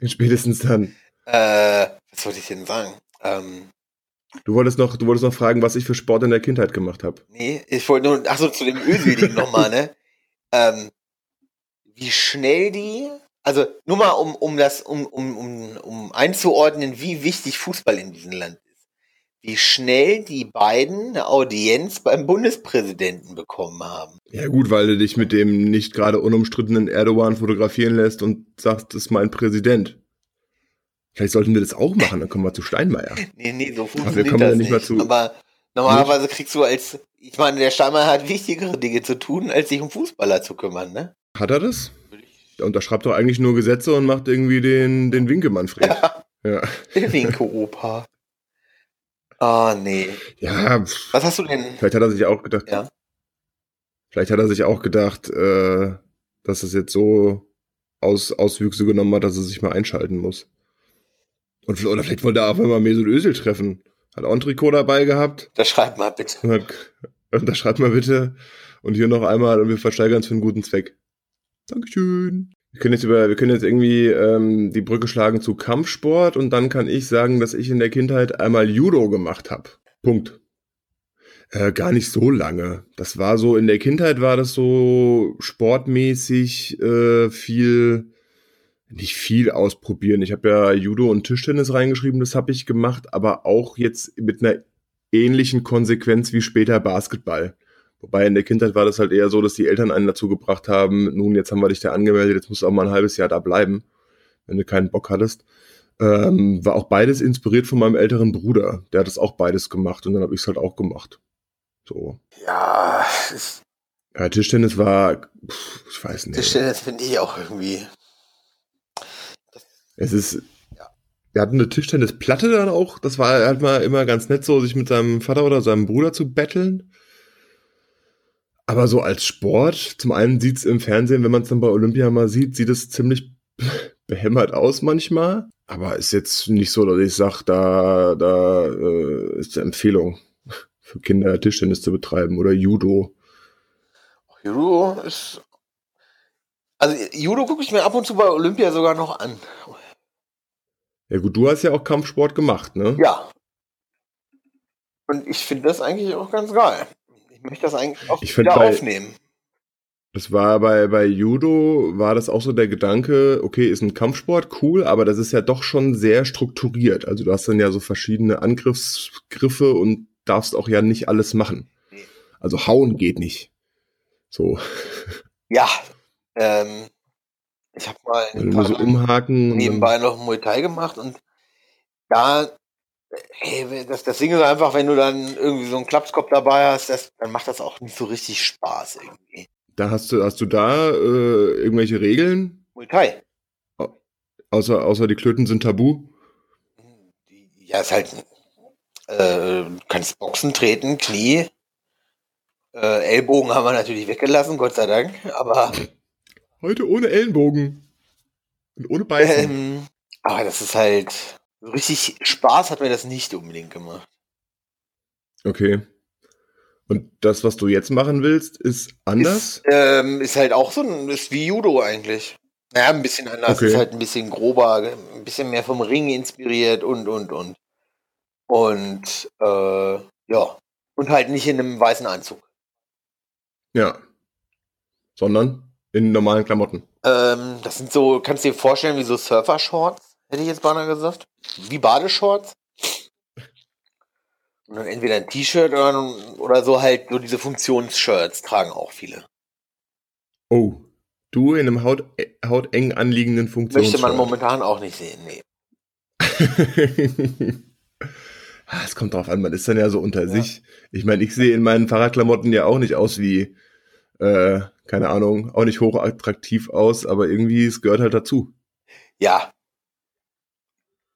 Spätestens dann. Äh, was wollte ich denn sagen? Ähm, Du wolltest noch, du wolltest noch fragen, was ich für Sport in der Kindheit gemacht habe. nee, ich wollte nur, achso, zu dem Ölseligen nochmal, ne? Ähm, wie schnell die, also nur mal um, um das, um, um, um, um einzuordnen, wie wichtig Fußball in diesem Land ist. Wie schnell die beiden eine Audienz beim Bundespräsidenten bekommen haben. Ja gut, weil du dich mit dem nicht gerade unumstrittenen Erdogan fotografieren lässt und sagst, das ist mein Präsident. Vielleicht sollten wir das auch machen, dann kommen wir zu Steinmeier. Nee, nee, so wir funktioniert kommen ja das nicht nicht. mal zu- Aber normalerweise kriegst du als, ich meine, der Steinmeier hat wichtigere Dinge zu tun, als sich um Fußballer zu kümmern, ne? Hat er das? Der unterschreibt doch eigentlich nur Gesetze und macht irgendwie den, den Winke-Manfred. Ja. Der Winke-Opa. Ah, nee. ja, pff, Was hast du denn? vielleicht hat er sich auch gedacht, Ja. vielleicht hat er sich auch gedacht, äh, dass es jetzt so Aus, Auswüchse genommen hat, dass er sich mal einschalten muss. Und, oder vielleicht wollte er auch mal Mesut Özil treffen. Hat auch ein Trikot dabei gehabt. Da schreib mal bitte. Und hat, unterschreibt mal bitte. Und hier noch einmal und wir versteigern es für einen guten Zweck. Dankeschön. Wir können jetzt über, wir können jetzt irgendwie ähm, die Brücke schlagen zu Kampfsport und dann kann ich sagen, dass ich in der Kindheit einmal Judo gemacht habe. Punkt. Äh, gar nicht so lange. Das war so, in der Kindheit war das so sportmäßig äh, viel, nicht viel ausprobieren. Ich habe ja Judo und Tischtennis reingeschrieben, das habe ich gemacht, aber auch jetzt mit einer ähnlichen Konsequenz wie später Basketball. Wobei in der Kindheit war das halt eher so, dass die Eltern einen dazu gebracht haben, nun, jetzt haben wir dich da angemeldet, jetzt musst du auch mal ein halbes Jahr da bleiben, wenn du keinen Bock hattest. Ähm, war auch beides inspiriert von meinem älteren Bruder. Der hat das auch beides gemacht und dann habe ich es halt auch gemacht. So. Ja, Ja, Tischtennis war, pff, ich weiß nicht. Tischtennis finde ich auch irgendwie. Es ist, wir hatten eine Tischtennisplatte dann auch. Das war halt mal immer ganz nett, so sich mit seinem Vater oder seinem Bruder zu betteln. Aber so als Sport, zum einen sieht's im Fernsehen, wenn man es dann bei Olympia mal sieht, sieht es ziemlich behämmert aus manchmal. Aber ist jetzt nicht so, dass ich sage, da, da äh, ist eine Empfehlung für Kinder Tischtennis zu betreiben oder Judo. Judo ist. Also Judo gucke ich mir ab und zu bei Olympia sogar noch an. Ja gut, du hast ja auch Kampfsport gemacht, ne? Ja. Und ich finde das eigentlich auch ganz geil. Ich möchte das eigentlich auch Ich wieder bei- aufnehmen. Das war bei, bei Judo, war das auch so der Gedanke, okay, ist ein Kampfsport, cool, aber das ist ja doch schon sehr strukturiert. Also du hast dann ja so verschiedene Angriffsgriffe und darfst auch ja nicht alles machen. Also hauen geht nicht. So, Ja. Ähm, ich habe mal nur so umhaken. nebenbei noch Muay Thai gemacht und da, hey, das, das Ding ist einfach, wenn du dann irgendwie so einen Klapskopf dabei hast, das, dann macht das auch nicht so richtig Spaß irgendwie. Da hast du, hast du da äh, irgendwelche Regeln? Muay Thai. Außer, außer die Klöten sind tabu. Ja, ist halt, äh, du kannst Boxen treten, Knie, äh, Ellbogen haben wir natürlich weggelassen, Gott sei Dank, aber Heute ohne Ellenbogen. Und ohne Beißen. ähm, aber das ist halt, richtig Spaß hat mir das nicht unbedingt gemacht. Okay. Und das, was du jetzt machen willst, ist anders? Ist, ähm, ist halt auch so ein, ist wie Judo eigentlich. Naja, ein bisschen anders, Okay. ist halt ein bisschen grober, ein bisschen mehr vom Ring inspiriert und, und, und. Und, äh, ja. Und halt nicht in einem weißen Anzug. Ja. Sondern in normalen Klamotten. Ähm, das sind so, kannst du dir vorstellen, wie so Surfer-Shorts, hätte ich jetzt beinahe gesagt. Wie Badeshorts. Und dann entweder ein T-Shirt oder, oder so halt so diese Funktionsshirts tragen auch viele. Oh. Du in einem haut, hauteng anliegenden Funktions. Möchte man momentan auch nicht sehen, nee. Ah, Es kommt drauf an, man ist dann ja so unter sich. Ich meine, ich sehe in meinen Fahrradklamotten ja auch nicht aus wie, äh, keine Ahnung, auch nicht hochattraktiv aus, aber irgendwie, es gehört halt dazu. Ja.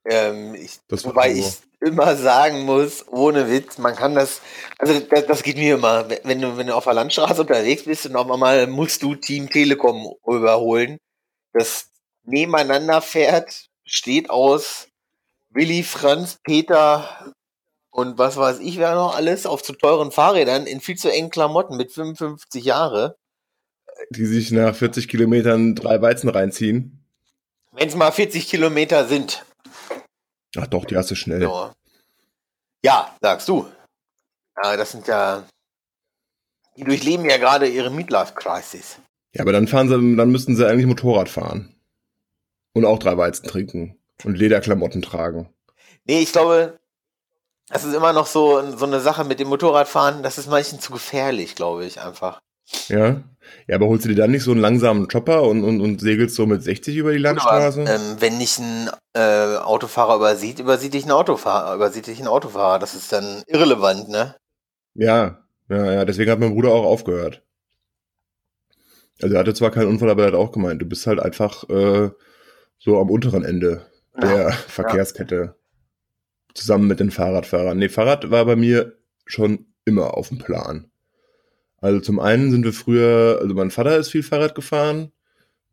Ähm, ich, wobei ich immer sagen muss, ohne Witz, man kann das, also das, das geht mir immer, wenn du, wenn du auf der Landstraße unterwegs bist und auf einmal musst du Team Telekom überholen, das nebeneinander fährt, steht aus Willi, Franz, Peter und was weiß ich wer noch alles auf zu teuren Fahrrädern in viel zu engen Klamotten mit 55 Jahre. Die sich nach 40 Kilometern drei Weizen reinziehen. Wenn es mal 40 Kilometer sind. Ach doch, die hast du schnell. So. Ja, sagst du. Ja, das sind ja. Die durchleben ja gerade ihre Midlife-Crisis. Ja, aber dann fahren sie, dann müssten sie eigentlich Motorrad fahren. Und auch drei Weizen trinken. Und Lederklamotten tragen. Nee, ich glaube, das ist immer noch so, so eine Sache mit dem Motorradfahren. Das ist manchen zu gefährlich, glaube ich, einfach. Ja. Ja, aber holst du dir dann nicht so einen langsamen Chopper und, und, und segelst so mit 60 über die Landstraße? Aber, ähm, wenn nicht ein äh, Autofahrer übersieht, übersieht dich ein Autofahrer, übersieht dich ein Autofahrer. Das ist dann irrelevant, ne? Ja, ja, ja. Deswegen hat mein Bruder auch aufgehört. Also er hatte zwar keinen Unfall, aber er hat auch gemeint, du bist halt einfach äh, so am unteren Ende der ja, Verkehrskette. Ja. Zusammen mit den Fahrradfahrern. Nee, Fahrrad war bei mir schon immer auf dem Plan. Also zum einen sind wir früher, also mein Vater ist viel Fahrrad gefahren.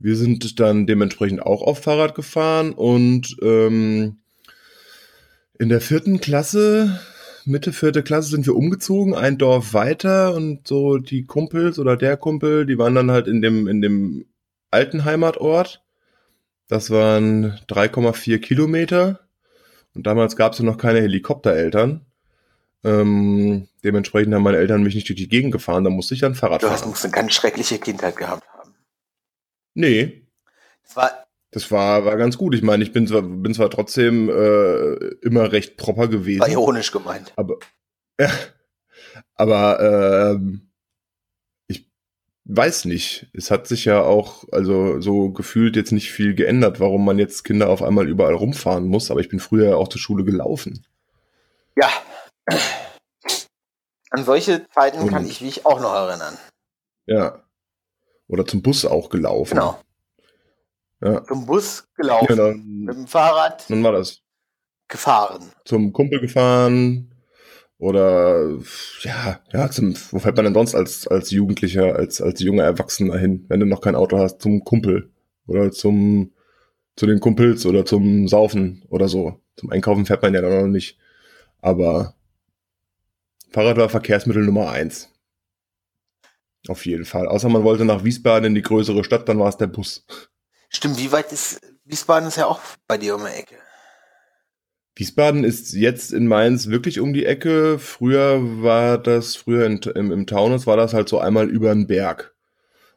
Wir sind dann dementsprechend auch auf Fahrrad gefahren und ähm, in der vierten Klasse, Mitte vierte Klasse sind wir umgezogen, ein Dorf weiter und so die Kumpels oder der Kumpel, die waren dann halt in dem, in dem alten Heimatort. Das waren 3,4 Kilometer. Und damals gab es ja noch keine Helikoptereltern. Ähm, dementsprechend haben meine Eltern mich nicht durch die Gegend gefahren, da musste ich dann Fahrrad du fahren. Du musst eine ganz schreckliche Kindheit gehabt haben. Nee. Das war, das war, war ganz gut. Ich meine, ich bin zwar, bin zwar trotzdem äh, immer recht proper gewesen. War ironisch gemeint. Aber, ja, aber ähm, ich weiß nicht. Es hat sich ja auch, also so gefühlt jetzt nicht viel geändert, warum man jetzt Kinder auf einmal überall rumfahren muss. Aber ich bin früher auch zur Schule gelaufen. Ja, an solche Zeiten kann ich mich auch noch erinnern. Ja. Oder zum Bus auch gelaufen. Genau. Ja. Zum Bus gelaufen. Ja, dann, mit dem Fahrrad. Dann war das. Gefahren. Zum Kumpel gefahren. Oder ja, ja, zum, wo fährt man denn sonst als, als Jugendlicher, als, als junger Erwachsener hin, wenn du noch kein Auto hast, zum Kumpel. Oder zum zu den Kumpels oder zum Saufen oder so. Zum Einkaufen fährt man ja dann noch nicht. Aber Fahrrad war Verkehrsmittel Nummer eins. Auf jeden Fall. Außer man wollte nach Wiesbaden in die größere Stadt, dann war es der Bus. Stimmt, wie weit ist Wiesbaden ist ja auch bei dir um die Ecke. Wiesbaden ist jetzt in Mainz wirklich um die Ecke. Früher war das, früher in, im, im Taunus war das halt so einmal über den Berg.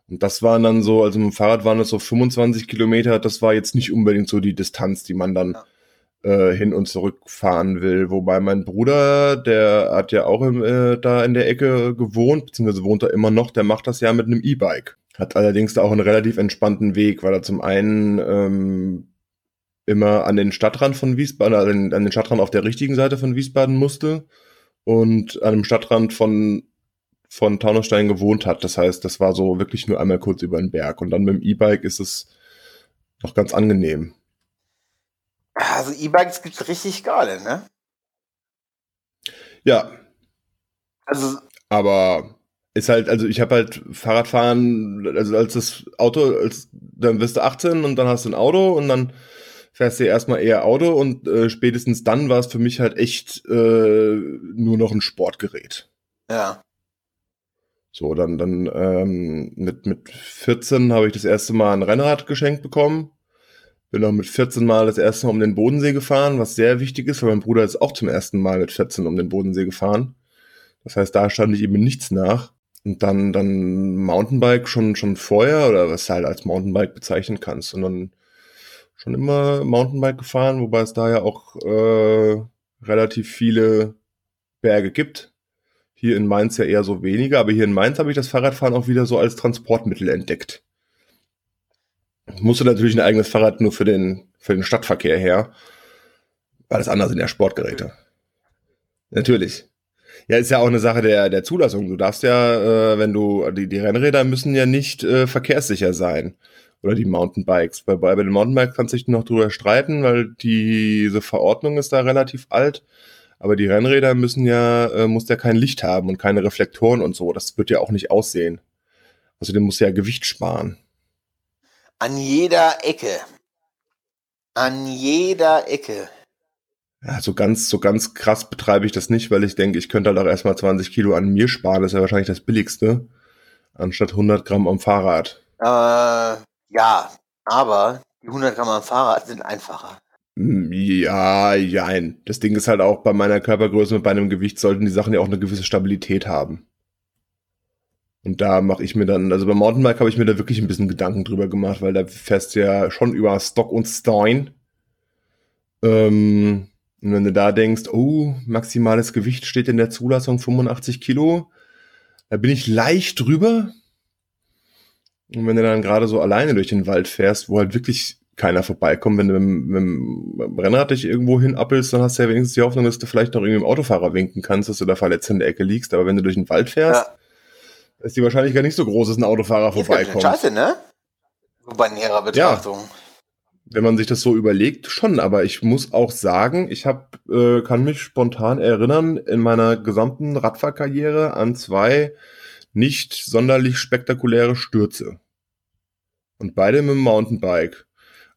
Und das waren dann so, also mit dem Fahrrad waren das so 25 Kilometer. Das war jetzt nicht unbedingt so die Distanz, die man dann ja äh, hin und zurück fahren will. Wobei mein Bruder, der hat ja auch im, äh, da in der Ecke gewohnt, beziehungsweise wohnt da immer noch, der macht das ja mit einem E-Bike. Hat allerdings da auch einen relativ entspannten Weg, weil er zum einen ähm, immer an den Stadtrand von Wiesbaden, also an den Stadtrand auf der richtigen Seite von Wiesbaden musste und an dem Stadtrand von von Taunusstein gewohnt hat. Das heißt, das war so wirklich nur einmal kurz über den Berg. Und dann mit dem E-Bike ist es noch ganz angenehm. Also E-Bikes gibt's richtig geile, ne? Ja. Also. Aber ist halt, also ich habe halt Fahrradfahren, also als das Auto, als, dann wirst du 18 und dann hast du ein Auto und dann fährst du erstmal eher Auto und äh, spätestens dann war es für mich halt echt äh, nur noch ein Sportgerät. Ja. So, dann, dann ähm, mit, mit 14 habe ich das erste Mal ein Rennrad geschenkt bekommen. Bin auch mit 14 Mal das erste Mal um den Bodensee gefahren, was sehr wichtig ist, weil mein Bruder ist auch zum ersten Mal mit 14 um den Bodensee gefahren. Das heißt, da stand ich ihm nichts nach. Und dann, dann Mountainbike schon, schon vorher oder was du halt als Mountainbike bezeichnen kannst. Und dann schon immer Mountainbike gefahren, wobei es da ja auch äh, relativ viele Berge gibt. Hier in Mainz ja eher so weniger, aber hier in Mainz habe ich das Fahrradfahren auch wieder so als Transportmittel entdeckt musste natürlich ein eigenes Fahrrad nur für den, für den Stadtverkehr her. Weil das andere sind ja Sportgeräte. Natürlich. Ja, ist ja auch eine Sache der, der Zulassung. Du darfst ja, äh, wenn du, die, die Rennräder müssen ja nicht äh, verkehrssicher sein. Oder die Mountainbikes. Bei, bei den Mountainbikes kannst du dich noch drüber streiten, weil diese Verordnung ist da relativ alt. Aber die Rennräder müssen ja, äh, muss ja kein Licht haben und keine Reflektoren und so. Das wird ja auch nicht aussehen. Also den muss ja Gewicht sparen. An jeder Ecke. An jeder Ecke. Ja, so ganz, so ganz krass betreibe ich das nicht, weil ich denke, ich könnte halt auch erstmal 20 Kilo an mir sparen. Das ist ja wahrscheinlich das billigste. Anstatt 100 Gramm am Fahrrad. Äh, ja, aber Die 100 Gramm am Fahrrad sind einfacher. Hm, ja, jein. Das Ding ist halt auch bei meiner Körpergröße und bei einem Gewicht sollten die Sachen ja auch eine gewisse Stabilität haben. Und da mache ich mir dann, also beim Mountainbike habe ich mir da wirklich ein bisschen Gedanken drüber gemacht, weil da fährst du ja schon über Stock und Stein. Ähm, und wenn du da denkst, oh, maximales Gewicht steht in der Zulassung 85 Kilo, da bin ich leicht drüber. Und wenn du dann gerade so alleine durch den Wald fährst, wo halt wirklich keiner vorbeikommt, wenn du mit, dem Rennrad dich irgendwo hinappelst, dann hast du ja wenigstens die Hoffnung, dass du vielleicht noch irgendwie im Autofahrer winken kannst, dass du da verletzt in der Ecke liegst. Aber wenn du durch den Wald fährst, ja ist die Wahrscheinlichkeit nicht so groß, dass ein Autofahrer Hier vorbeikommt. Scheiße, ne? bei näherer Betrachtung. Ja, wenn man sich das so überlegt, schon. Aber ich muss auch sagen, ich hab, äh, kann mich spontan erinnern, in meiner gesamten Radfahrkarriere an zwei nicht sonderlich spektakuläre Stürze. Und beide mit dem Mountainbike.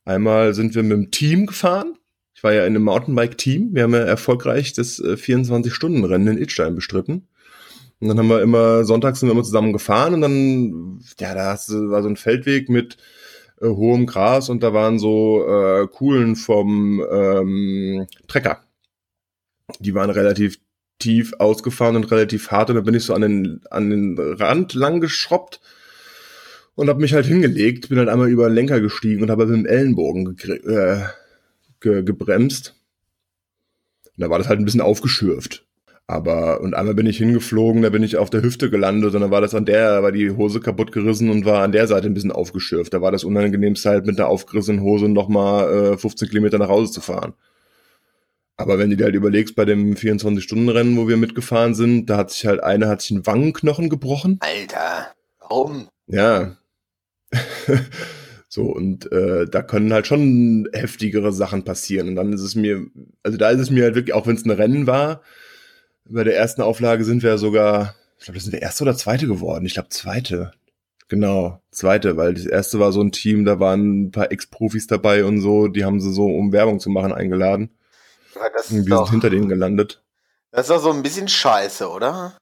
Einmal sind wir mit dem Team gefahren. Ich war ja in einem Mountainbike-Team. Wir haben ja erfolgreich das äh, 24-Stunden-Rennen in Itstein bestritten. Und dann haben wir immer, sonntags sind wir immer zusammen gefahren und dann, ja, da war so ein Feldweg mit äh, hohem Gras und da waren so äh, Kuhlen vom ähm, Trecker. Die waren relativ tief ausgefahren und relativ hart und da bin ich so an den, an den Rand lang geschraubt und habe mich halt hingelegt, bin halt einmal über den Lenker gestiegen und habe mit dem Ellenbogen äh, ge gebremst. Und da war das halt ein bisschen aufgeschürft. Aber, und einmal bin ich hingeflogen, da bin ich auf der Hüfte gelandet und dann war das an der, war die Hose kaputt gerissen und war an der Seite ein bisschen aufgeschürft. Da war das unangenehmste halt mit der aufgerissenen Hose nochmal äh, 15 Kilometer nach Hause zu fahren. Aber wenn du dir halt überlegst, bei dem 24-Stunden-Rennen, wo wir mitgefahren sind, da hat sich halt eine, hat sich einen Wangenknochen gebrochen. Alter, warum? Ja. so, und äh, da können halt schon heftigere Sachen passieren. Und dann ist es mir, also da ist es mir halt wirklich, auch wenn es ein Rennen war, bei der ersten Auflage sind wir sogar, ich glaube, das sind wir erste oder zweite geworden. Ich glaube, zweite. Genau, zweite, weil das erste war so ein Team, da waren ein paar Ex-Profis dabei und so, die haben sie so, um Werbung zu machen, eingeladen. Ja, das und wir doch, sind hinter denen gelandet. Das ist doch so ein bisschen scheiße, oder?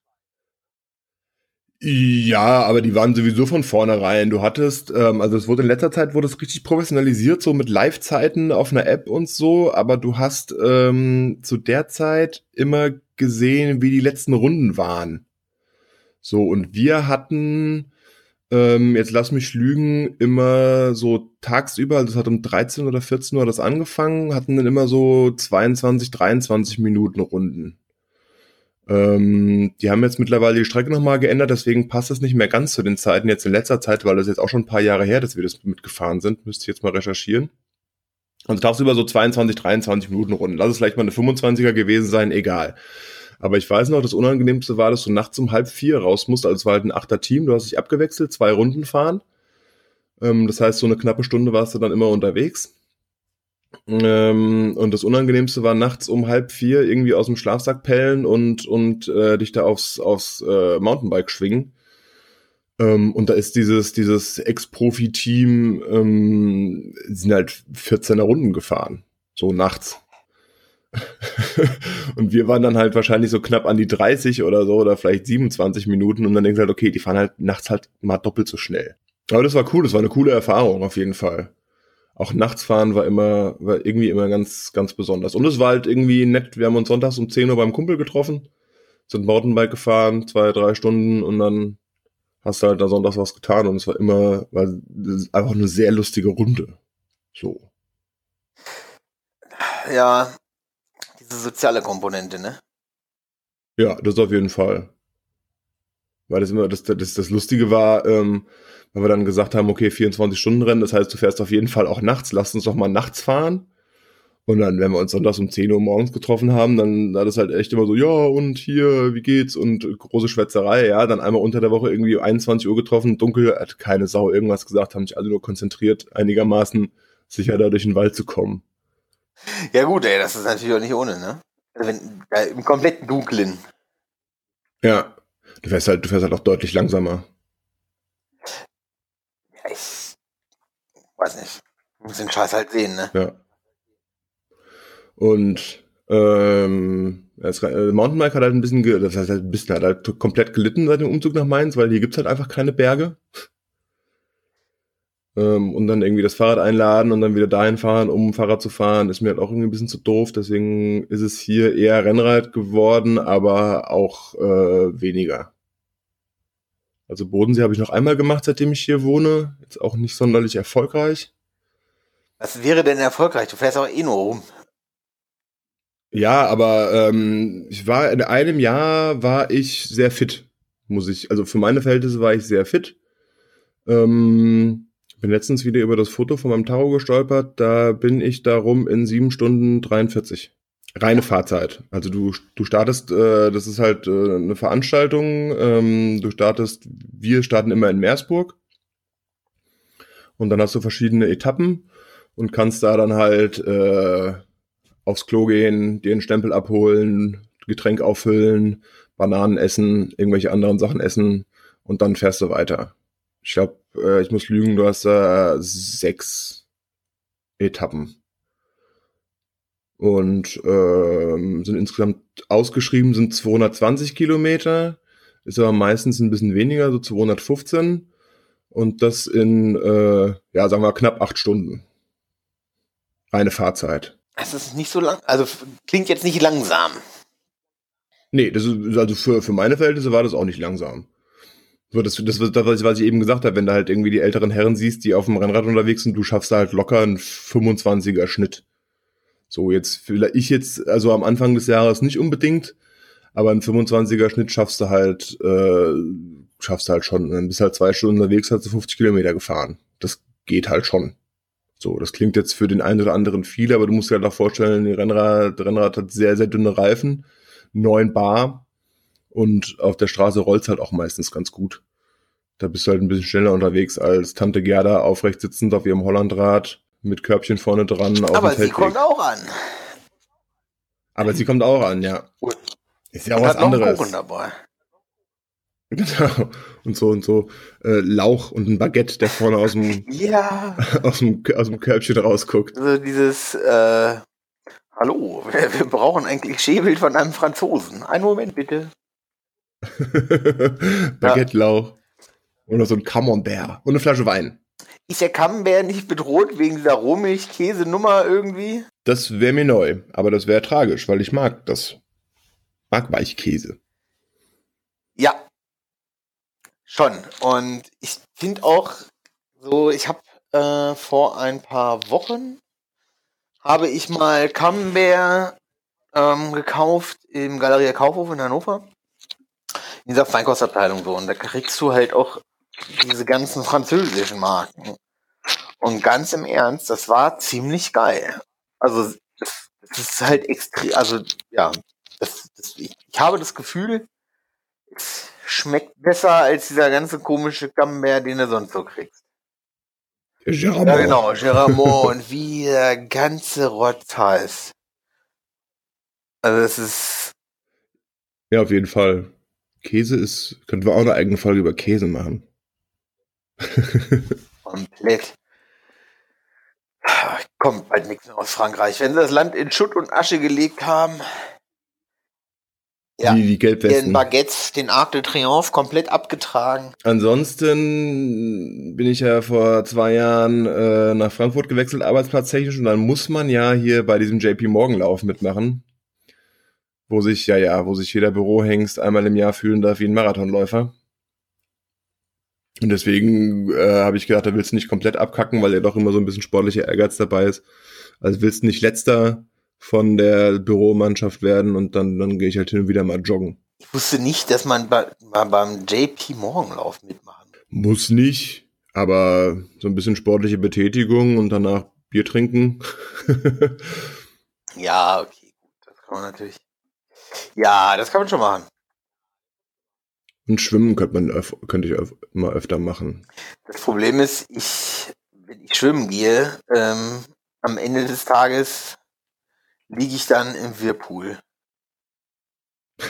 Ja, aber die waren sowieso von vornherein. Du hattest, ähm, also es wurde in letzter Zeit wurde es richtig professionalisiert, so mit Live-Zeiten auf einer App und so, aber du hast ähm, zu der Zeit immer gesehen, wie die letzten Runden waren. So, und wir hatten, ähm, jetzt lass mich lügen, immer so tagsüber, also es hat um 13 oder 14 Uhr das angefangen, hatten dann immer so 22, 23 Minuten Runden. Ähm, die haben jetzt mittlerweile die Strecke nochmal geändert, deswegen passt es nicht mehr ganz zu den Zeiten jetzt in letzter Zeit, weil das jetzt auch schon ein paar Jahre her, dass wir das mitgefahren sind. Müsste ich jetzt mal recherchieren. Also tagsüber so 22, 23 Minuten Runden. Lass es vielleicht mal eine 25er gewesen sein, egal. Aber ich weiß noch, das Unangenehmste war, dass du nachts um halb vier raus musst. Also es war halt ein achter Team, du hast dich abgewechselt, zwei Runden fahren. Ähm, das heißt, so eine knappe Stunde warst du dann immer unterwegs. Ähm, und das Unangenehmste war nachts um halb vier irgendwie aus dem Schlafsack pellen und, und äh, dich da aufs, aufs äh, Mountainbike schwingen. Ähm, und da ist dieses, dieses Ex-Profi-Team, ähm, sind halt 14er Runden gefahren. So nachts. und wir waren dann halt wahrscheinlich so knapp an die 30 oder so oder vielleicht 27 Minuten und dann denkst du halt, okay, die fahren halt nachts halt mal doppelt so schnell. Aber das war cool, das war eine coole Erfahrung auf jeden Fall auch nachts fahren war immer, war irgendwie immer ganz, ganz besonders. Und es war halt irgendwie nett. Wir haben uns sonntags um 10 Uhr beim Kumpel getroffen, sind Mountainbike gefahren, zwei, drei Stunden und dann hast du halt da sonntags was getan und es war immer, war einfach eine sehr lustige Runde. So. Ja, diese soziale Komponente, ne? Ja, das auf jeden Fall. Weil das immer, das, das, das Lustige war, ähm, weil wir dann gesagt haben, okay, 24 Stunden Rennen, das heißt, du fährst auf jeden Fall auch nachts, lass uns doch mal nachts fahren. Und dann, wenn wir uns sonntags um 10 Uhr morgens getroffen haben, dann war das halt echt immer so, ja, und hier, wie geht's? Und große Schwätzerei, ja, dann einmal unter der Woche irgendwie 21 Uhr getroffen, dunkel, hat keine Sau irgendwas gesagt, haben sich alle nur konzentriert, einigermaßen sicher da durch den Wald zu kommen. Ja gut, ey, das ist natürlich auch nicht ohne, ne? Also wenn, äh, im kompletten Dunklen. Ja, du fährst halt, du fährst halt auch deutlich langsamer ich weiß nicht. Muss den Scheiß halt sehen, ne? Ja. Und ähm, das, äh, Mountainbike hat halt ein bisschen, das heißt ein bisschen, hat halt komplett gelitten seit dem Umzug nach Mainz, weil hier gibt's halt einfach keine Berge. Ähm, und dann irgendwie das Fahrrad einladen und dann wieder dahin fahren, um Fahrrad zu fahren, ist mir halt auch irgendwie ein bisschen zu doof. Deswegen ist es hier eher Rennrad geworden, aber auch äh, weniger. Also Bodensee habe ich noch einmal gemacht, seitdem ich hier wohne. Jetzt auch nicht sonderlich erfolgreich. Was wäre denn erfolgreich? Du fährst auch eh nur rum. Ja, aber ähm, ich war in einem Jahr war ich sehr fit, muss ich. Also für meine Verhältnisse war ich sehr fit. Ähm, bin letztens wieder über das Foto von meinem Taro gestolpert. Da bin ich darum in sieben Stunden 43. Reine Fahrzeit. Also du, du startest, äh, das ist halt äh, eine Veranstaltung. Ähm, du startest, wir starten immer in Meersburg. Und dann hast du verschiedene Etappen und kannst da dann halt äh, aufs Klo gehen, dir einen Stempel abholen, Getränk auffüllen, Bananen essen, irgendwelche anderen Sachen essen und dann fährst du weiter. Ich glaube, äh, ich muss lügen, du hast da sechs Etappen. Und ähm, sind insgesamt ausgeschrieben sind 220 Kilometer, ist aber meistens ein bisschen weniger, so 215. Und das in, äh, ja, sagen wir knapp acht Stunden. Reine Fahrzeit. Es ist nicht so lang, also klingt jetzt nicht langsam. Nee, das ist, also für, für meine Verhältnisse war das auch nicht langsam. So, das, das, das, was ich eben gesagt habe, wenn du halt irgendwie die älteren Herren siehst, die auf dem Rennrad unterwegs sind, du schaffst da halt locker einen 25er Schnitt. So, jetzt, vielleicht ich jetzt, also am Anfang des Jahres nicht unbedingt, aber einen 25er Schnitt schaffst du halt, äh, schaffst du halt schon. Dann bist halt zwei Stunden unterwegs, hast du 50 Kilometer gefahren. Das geht halt schon. So, das klingt jetzt für den einen oder anderen viel, aber du musst dir halt auch vorstellen, die Rennrad, Rennrad hat sehr, sehr dünne Reifen, neun Bar und auf der Straße rollt's halt auch meistens ganz gut. Da bist du halt ein bisschen schneller unterwegs als Tante Gerda aufrecht sitzend auf ihrem Hollandrad mit Körbchen vorne dran. Aber sie kommt auch an. Aber sie kommt auch an, ja. Ist ja auch was anderes. Kuchen dabei. Genau. Und so und so äh, Lauch und ein Baguette, der vorne aus dem, ja. aus dem, aus dem Körbchen rausguckt. Also dieses, äh, hallo, wir, wir brauchen ein Klischeebild von einem Franzosen. Einen Moment bitte. Baguette. Lauch. Oder so ein Camembert. Und eine Flasche Wein. Ist der Camembert nicht bedroht wegen dieser Rohmilch-Käse-Nummer irgendwie? Das wäre mir neu, aber das wäre tragisch, weil ich mag das. Mag Weichkäse. Ja, Schon. Und ich finde auch so, ich habe äh, vor ein paar Wochen habe ich mal Camembert ähm, gekauft im Galeria Kaufhof in Hannover. In dieser Feinkostabteilung so. Und da kriegst du halt auch diese ganzen französischen Marken. Und ganz im Ernst, das war ziemlich geil. Also, das, ist halt extrem, also, ja, das, das, ich, ich habe das Gefühl, schmeckt besser als dieser ganze komische Camembert, den du sonst so kriegst. Geramont. Ja, genau, Geramont und wie der ganze Rotz heißt. Also, es ist. Ja, auf jeden Fall. Käse ist. Könnten wir auch eine eigene Folge über Käse machen. Komplett. Kommt bald nichts mehr aus Frankreich. Wenn sie das Land in Schutt und Asche gelegt haben, ja, die, die Gelbwesten. Den Baguettes, den Arc de Triomphe komplett abgetragen. Ansonsten bin ich ja vor zwei Jahren äh, nach Frankfurt gewechselt, arbeitsplatztechnisch, und dann muss man ja hier bei diesem JP Morgan Lauf mitmachen. Wo sich, ja, ja, wo sich jeder Bürohengst einmal im Jahr fühlen darf wie ein Marathonläufer. Und deswegen äh, habe ich gedacht, da willst du nicht komplett abkacken, weil ja doch immer so ein bisschen sportlicher Ehrgeiz dabei ist. Also willst du nicht letzter, von der Büromannschaft werden und dann, dann gehe ich halt hin und wieder mal joggen. Ich wusste nicht, dass man bei, mal beim JP Morgenlauf mitmachen muss. nicht, aber so ein bisschen sportliche Betätigung und danach Bier trinken. ja, okay, gut, das kann man natürlich. Ja, das kann man schon machen. Und schwimmen könnte man könnte ich öf mal öfter machen. Das Problem ist, ich, wenn ich schwimmen gehe, ähm, am Ende des Tages liege ich dann im Whirlpool.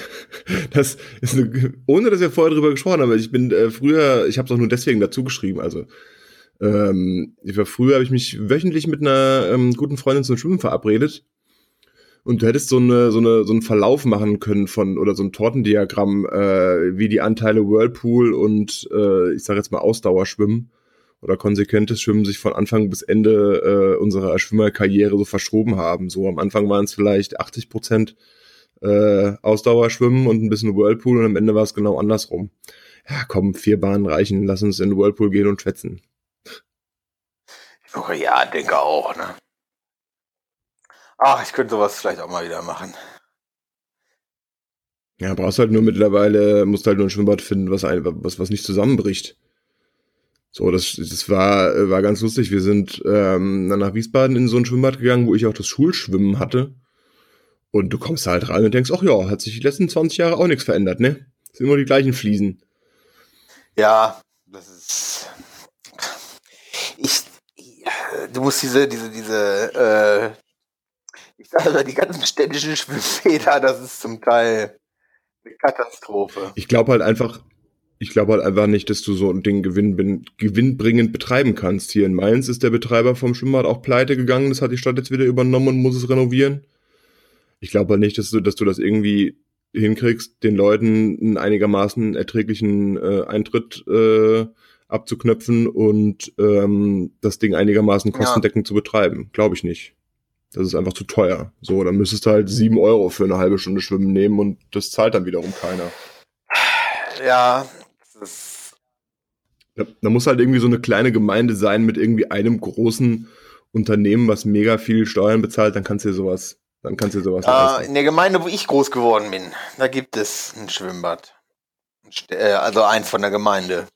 Das ist eine, ohne dass wir vorher drüber gesprochen haben. Ich bin äh, früher, ich habe es auch nur deswegen dazu geschrieben. Also ähm, ich war früher habe ich mich wöchentlich mit einer ähm, guten Freundin zum Schwimmen verabredet. Und du hättest so eine so eine so einen Verlauf machen können von oder so ein Tortendiagramm, äh, wie die Anteile Whirlpool und äh, ich sage jetzt mal Ausdauerschwimmen. Oder konsequentes Schwimmen sich von Anfang bis Ende äh, unserer Schwimmerkarriere so verschoben haben. So am Anfang waren es vielleicht 80 Prozent äh, Ausdauerschwimmen und ein bisschen Whirlpool und am Ende war es genau andersrum. Ja, komm, vier Bahnen reichen, lass uns in den Whirlpool gehen und schwätzen. Oh ja, denke auch, ne? Ach, ich könnte sowas vielleicht auch mal wieder machen. Ja, brauchst halt nur mittlerweile, musst halt nur ein Schwimmbad finden, was, ein, was, was nicht zusammenbricht. So, das, das war, war ganz lustig. Wir sind ähm, dann nach Wiesbaden in so ein Schwimmbad gegangen, wo ich auch das Schulschwimmen hatte. Und du kommst halt rein und denkst, ach ja, hat sich die letzten 20 Jahre auch nichts verändert, ne? Das sind immer die gleichen Fliesen. Ja, das ist. Ich. Du musst diese, diese, diese, äh, ich sage mal, die ganzen städtischen Schwimmbäder, das ist zum Teil eine Katastrophe. Ich glaube halt einfach, ich glaube halt einfach nicht, dass du so ein Ding gewinn, gewinnbringend betreiben kannst. Hier in Mainz ist der Betreiber vom Schwimmbad auch pleite gegangen. Das hat die Stadt jetzt wieder übernommen und muss es renovieren. Ich glaube halt nicht, dass du, dass du das irgendwie hinkriegst, den Leuten einen einigermaßen erträglichen äh, Eintritt äh, abzuknöpfen und ähm, das Ding einigermaßen kostendeckend ja. zu betreiben. Glaube ich nicht. Das ist einfach zu teuer. So, dann müsstest du halt sieben Euro für eine halbe Stunde Schwimmen nehmen und das zahlt dann wiederum keiner. Ja, das da, da muss halt irgendwie so eine kleine Gemeinde sein mit irgendwie einem großen Unternehmen, was mega viel Steuern bezahlt, dann kannst du dir sowas, dann kannst du dir sowas äh, In der Gemeinde, wo ich groß geworden bin, da gibt es ein Schwimmbad. Äh, also eins von der Gemeinde.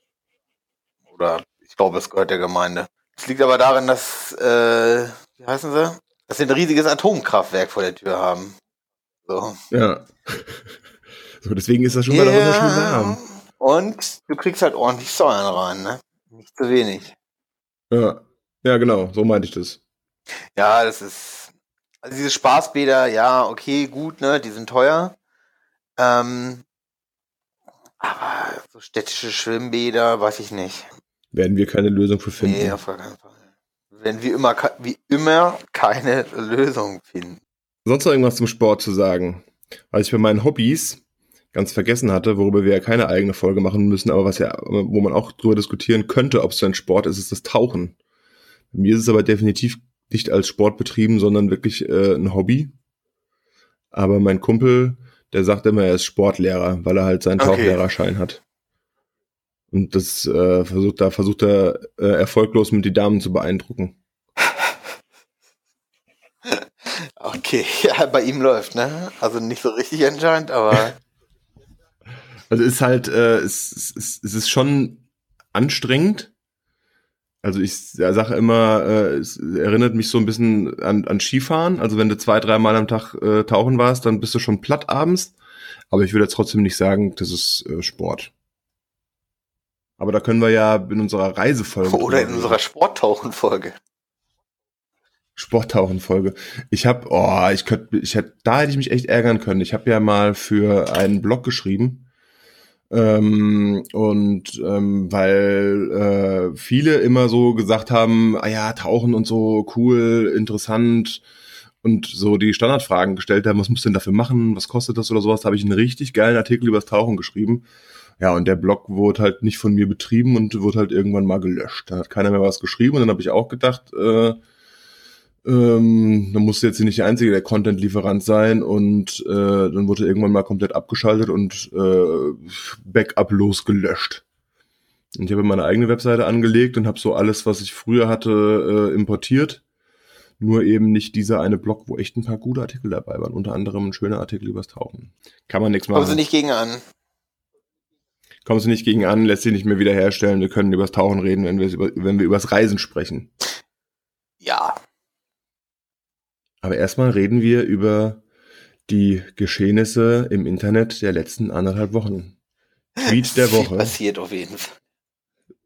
Oder ich glaube, es gehört der Gemeinde. Es liegt aber daran, dass, äh, wie heißen sie? dass sie ein riesiges Atomkraftwerk vor der Tür haben. So. Ja. So, deswegen ist das schon yeah. mal da schön warm. Und du kriegst halt ordentlich Säuren rein, ne? Nicht zu wenig. Ja. Ja, genau, so meinte ich das. Ja, das ist. Also diese Spaßbäder, ja, okay, gut, ne? Die sind teuer. Ähm, aber so städtische Schwimmbäder, weiß ich nicht. Werden wir keine Lösung für finden. Nee, auf gar keinen Fall wenn wir immer, wie immer keine Lösung finden. Sonst noch irgendwas zum Sport zu sagen? Weil ich bei meinen Hobbys ganz vergessen hatte, worüber wir ja keine eigene Folge machen müssen, aber was ja, wo man auch drüber diskutieren könnte, ob es ein Sport ist, ist das Tauchen. Bei mir ist es aber definitiv nicht als Sport betrieben, sondern wirklich äh, ein Hobby. Aber mein Kumpel, der sagt immer, er ist Sportlehrer, weil er halt seinen okay. Tauchlehrerschein hat. Und das äh, versucht, da versucht er äh, erfolglos mit die Damen zu beeindrucken. Okay, ja, bei ihm läuft, ne? Also nicht so richtig anscheinend, aber. Also ist halt, äh, es, es, es ist schon anstrengend. Also ich sage immer, äh, es erinnert mich so ein bisschen an, an Skifahren. Also wenn du zwei, dreimal am Tag äh, tauchen warst, dann bist du schon platt abends. Aber ich würde jetzt trotzdem nicht sagen, das ist äh, Sport. Aber da können wir ja in unserer Reisefolge. Oder in unserer Sporttauchenfolge. Sporttauchenfolge. Ich habe, oh, ich könnte, ich hätte, da hätte ich mich echt ärgern können. Ich habe ja mal für einen Blog geschrieben. Ähm, und ähm, weil äh, viele immer so gesagt haben, ah ja, Tauchen und so, cool, interessant und so die Standardfragen gestellt haben, was muss denn dafür machen, was kostet das oder sowas, da habe ich einen richtig geilen Artikel über das Tauchen geschrieben. Ja, und der Blog wurde halt nicht von mir betrieben und wurde halt irgendwann mal gelöscht. Da hat keiner mehr was geschrieben und dann habe ich auch gedacht, äh, ähm, dann musste jetzt nicht der einzige der Content-Lieferant sein und äh, dann wurde irgendwann mal komplett abgeschaltet und äh, Backup losgelöscht. Und ich habe meine eigene Webseite angelegt und habe so alles, was ich früher hatte, äh, importiert. Nur eben nicht dieser eine Blog, wo echt ein paar gute Artikel dabei waren. Unter anderem ein schöner Artikel übers Tauchen. Kann man nichts machen. Kommen Sie nicht gegen an kommst du nicht gegen an, lässt sich nicht mehr wiederherstellen. Wir können übers Tauchen reden, wenn wir, über, wenn wir übers Reisen sprechen. Ja. Aber erstmal reden wir über die Geschehnisse im Internet der letzten anderthalb Wochen. Tweet der Woche. Viel passiert auf jeden Fall.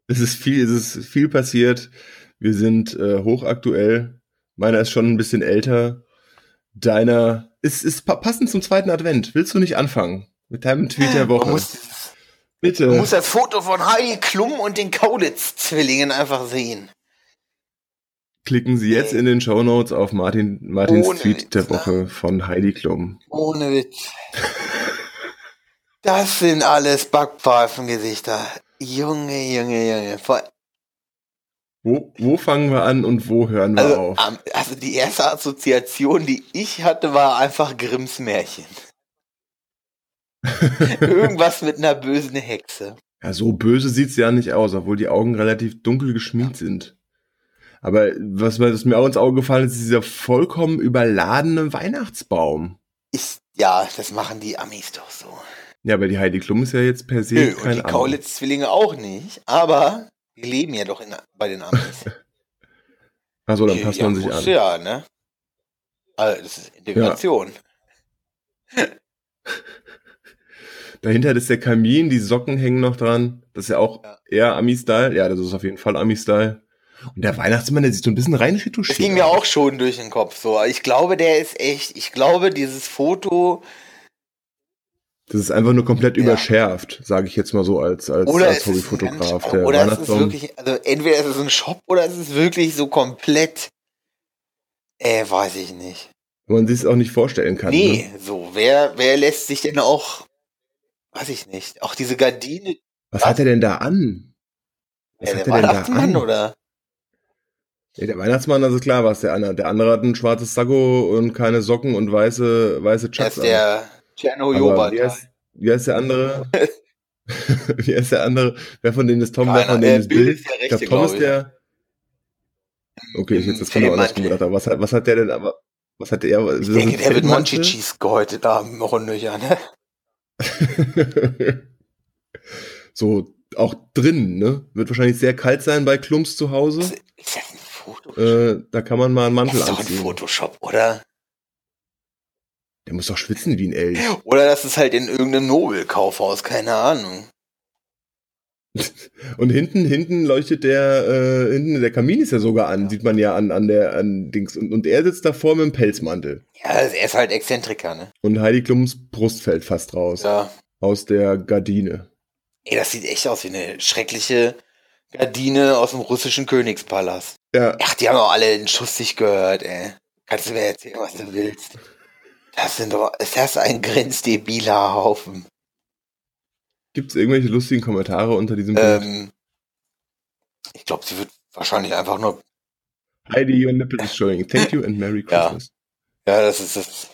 Es ist viel, es ist viel passiert. Wir sind äh, hochaktuell. Meiner ist schon ein bisschen älter. Deiner ist, ist passend zum zweiten Advent. Willst du nicht anfangen mit deinem Tweet der Woche? Man muss Bitte. Du musst das Foto von Heidi Klum und den Kaulitz-Zwillingen einfach sehen. Klicken Sie jetzt in den Show Notes auf Martin, Martins Ohne Tweet Witz, der Woche ne? von Heidi Klum. Ohne Witz. Das sind alles Backpfeifengesichter. Junge, Junge, Junge. Wo, wo fangen wir an und wo hören wir Also, auf? also die erste Assoziation, die ich hatte, war einfach Grimms Märchen. Irgendwas mit einer bösen Hexe. Ja, so böse sieht's ja nicht aus, obwohl die Augen relativ dunkel geschminkt sind. Aber was mir, was mir auch ins Auge gefallen ist, ist dieser vollkommen überladene Weihnachtsbaum. Ist, ja, das machen die Amis doch so. Ja, aber die Heidi Klum ist ja jetzt per se Nö, und kein die. Kaulitz-Zwillinge auch nicht. Aber die leben ja doch in, bei den Amis. Achso, dann Ja, passt ja, man sich an. Ja, ne? Also, das ist Integration. Dahinter ist der Kamin, die Socken hängen noch dran. Das ist ja auch Ja. eher Ami-Style. Ja, das ist auf jeden Fall Ami-Style. Und der Weihnachtsmann, der sieht so ein bisschen rein Das ging mir auch schon durch den Kopf so. Ich glaube, der ist echt, ich glaube, dieses Foto Das ist einfach nur komplett Ja. überschärft, sage ich jetzt mal so als, als, oder als es ist ein Hobbyfotograf. Der oder es ist wirklich, also entweder ist es ein Shop oder es ist wirklich so komplett, äh, weiß ich nicht. wo man sich es auch nicht vorstellen kann. nee, Ne? so, wer, wer lässt sich denn auch, weiß ich nicht, auch diese Gardine, Was hat er denn da an? Was äh, hat der er denn da an? oder? Ja, der Weihnachtsmann, das ist klar, was der andere. Der andere hat ein schwarzes Sakko und keine Socken und weiße, weiße Chucks ist der Tscherno Jobat. wie heißt, wie heißt der andere? wie heißt der andere? Wer von denen ist Tom? wer Keiner. von denen Äh, ist Bill ist der ich glaube, Rechte, Tom ist der. Okay, ich Im jetzt das kann man auch anders Fellmantel. gedacht. Aber was hat, was hat der denn aber? Was hat der? Ich denke, der wird Monchichis gehäutet haben, Rundlöcher, ne? so, auch drin, ne? Wird wahrscheinlich sehr kalt sein bei Klumps zu Hause. Ist das ein Foto? Äh, da kann man mal einen das Mantel ist doch ein anziehen. Photoshop, oder? Der muss doch schwitzen wie ein Elch. Oder das ist halt in irgendeinem Nobelkaufhaus, keine Ahnung. Und hinten, hinten leuchtet der, äh, hinten der Kamin ist ja sogar an, sieht man ja an, an der, an Dings. Und, und er sitzt davor mit dem Pelzmantel. Ja, er ist halt Exzentriker, ne? Und Heidi Klums Brust fällt fast raus. Ja. Aus der Gardine. Ey, das sieht echt aus wie eine schreckliche Gardine aus dem russischen Königspalast. Ja, Ach, die haben auch alle den Schuss nicht gehört, ey. Kannst du mir erzählen, was du willst? Das sind doch, ist das ein grenzdebiler Haufen? gibt's irgendwelche lustigen Kommentare unter diesem Bild? Ähm, ich glaube, sie wird wahrscheinlich einfach nur, Heidi, your nipple is showing. Thank you and Merry Ja. Christmas. ja, das ist das.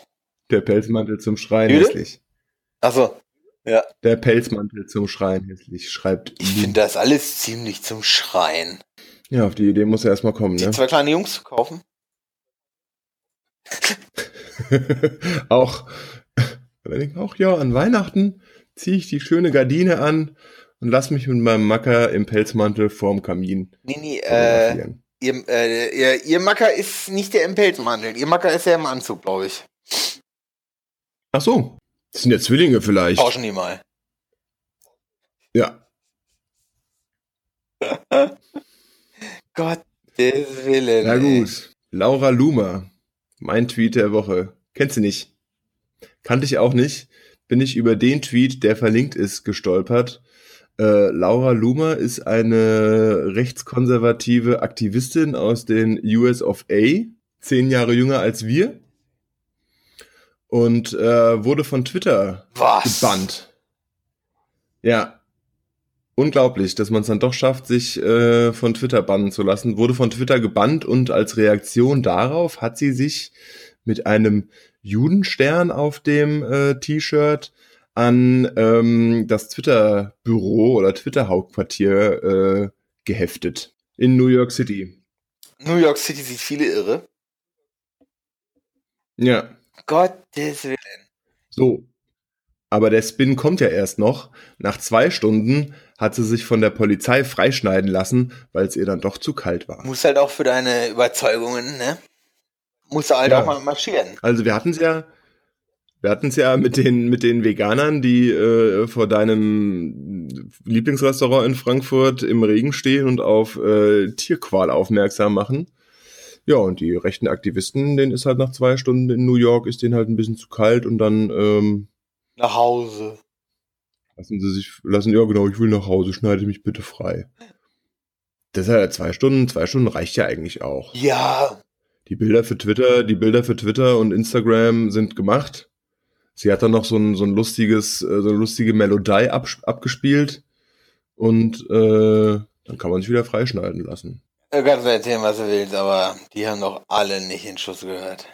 Der Pelzmantel zum Schreien Bitte? hässlich. Achso, Der Pelzmantel zum Schreien hässlich, schreibt ich finde das alles ziemlich zum Schreien. Ja, auf die Idee muss er erstmal kommen, Die ne? zwei kleine Jungs zu kaufen? auch, auch, ja, an Weihnachten ziehe ich die schöne Gardine an und lass mich mit meinem Macker im Pelzmantel vorm Kamin Nee, nee, äh, ihr, äh, ihr, ihr Macker ist nicht der im Pelzmantel. Ihr Macker ist ja im Anzug, glaube ich. Ach so, das sind ja Zwillinge vielleicht. Tauschen die mal. Ja, Gottes Willen. na gut. Laura Luma, mein Tweet der Woche. Kennst du nicht? Kannte ich auch nicht. Bin ich über den Tweet, der verlinkt ist, gestolpert. Äh, Laura Luma ist eine rechtskonservative Aktivistin aus den US of A, zehn Jahre jünger als wir. Und äh, wurde von Twitter Was? gebannt. Ja. Unglaublich, dass man es dann doch schafft, sich äh, von Twitter bannen zu lassen. Wurde von Twitter gebannt und als Reaktion darauf hat sie sich mit einem Judenstern auf dem äh, T-Shirt an ähm, das Twitter-Büro oder Twitter-Hauptquartier äh, geheftet in New York City. New York City sieht viele irre. Ja, Gottes Willen. So. Aber der Spin kommt ja erst noch. Nach zwei Stunden hat sie sich von der Polizei freischneiden lassen, weil es ihr dann doch zu kalt war. Muss halt auch für deine Überzeugungen, ne? Muss halt Ja. auch mal marschieren. Also wir hatten es ja, wir hatten es ja mit den mit den Veganern, die äh, vor deinem Lieblingsrestaurant in Frankfurt im Regen stehen und auf äh, Tierqual aufmerksam machen. Ja, und die rechten Aktivisten, denen ist halt nach zwei Stunden in New York, ist denen halt ein bisschen zu kalt und dann ähm, Nach Hause. Lassen Sie sich, lassen, ja genau, ich will nach Hause, schneide mich bitte frei. Das ist ja zwei Stunden, zwei Stunden reicht ja eigentlich auch. Ja, Die Bilder für Twitter, die Bilder für Twitter und Instagram sind gemacht. Sie hat dann noch so ein, so ein lustiges, äh, so eine lustige Melodie ab, abgespielt und äh, dann kann man sich wieder freischneiden lassen. Du kannst mir erzählen, was du willst, aber die haben doch alle nicht in Schuss gehört.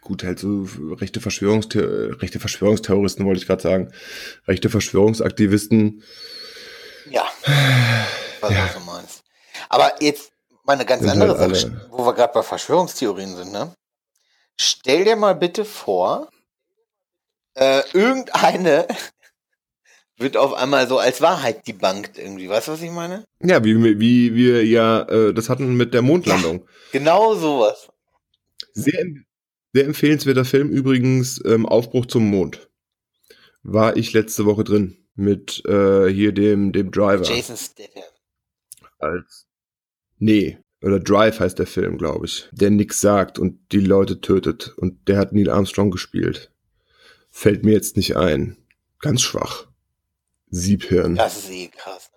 Gut, halt so rechte, Verschwörungstheo rechte Verschwörungsterroristen, wollte ich gerade sagen. Rechte Verschwörungsaktivisten. Ja, was ja. du meinst. Aber jetzt mal eine ganz Sind andere halt Sache, wo wir gerade bei Verschwörungstheorien sind, ne? Stell dir mal bitte vor, äh, irgendeine wird auf einmal so als Wahrheit debunked irgendwie. Weißt du, was ich meine? Ja, wie, wie wir ja äh, das hatten mit der Mondlandung. Ja, genau sowas. Sehr, sehr empfehlenswerter Film übrigens, ähm, Aufbruch zum Mond. War ich letzte Woche drin mit äh, hier dem, dem Driver. Jason Statham. Als. Nee, oder Drive heißt der Film, glaube ich. Der nix sagt und die Leute tötet. Und der hat Neil Armstrong gespielt. Fällt mir jetzt nicht ein. Ganz schwach. Siebhirn. Das ist eh krass.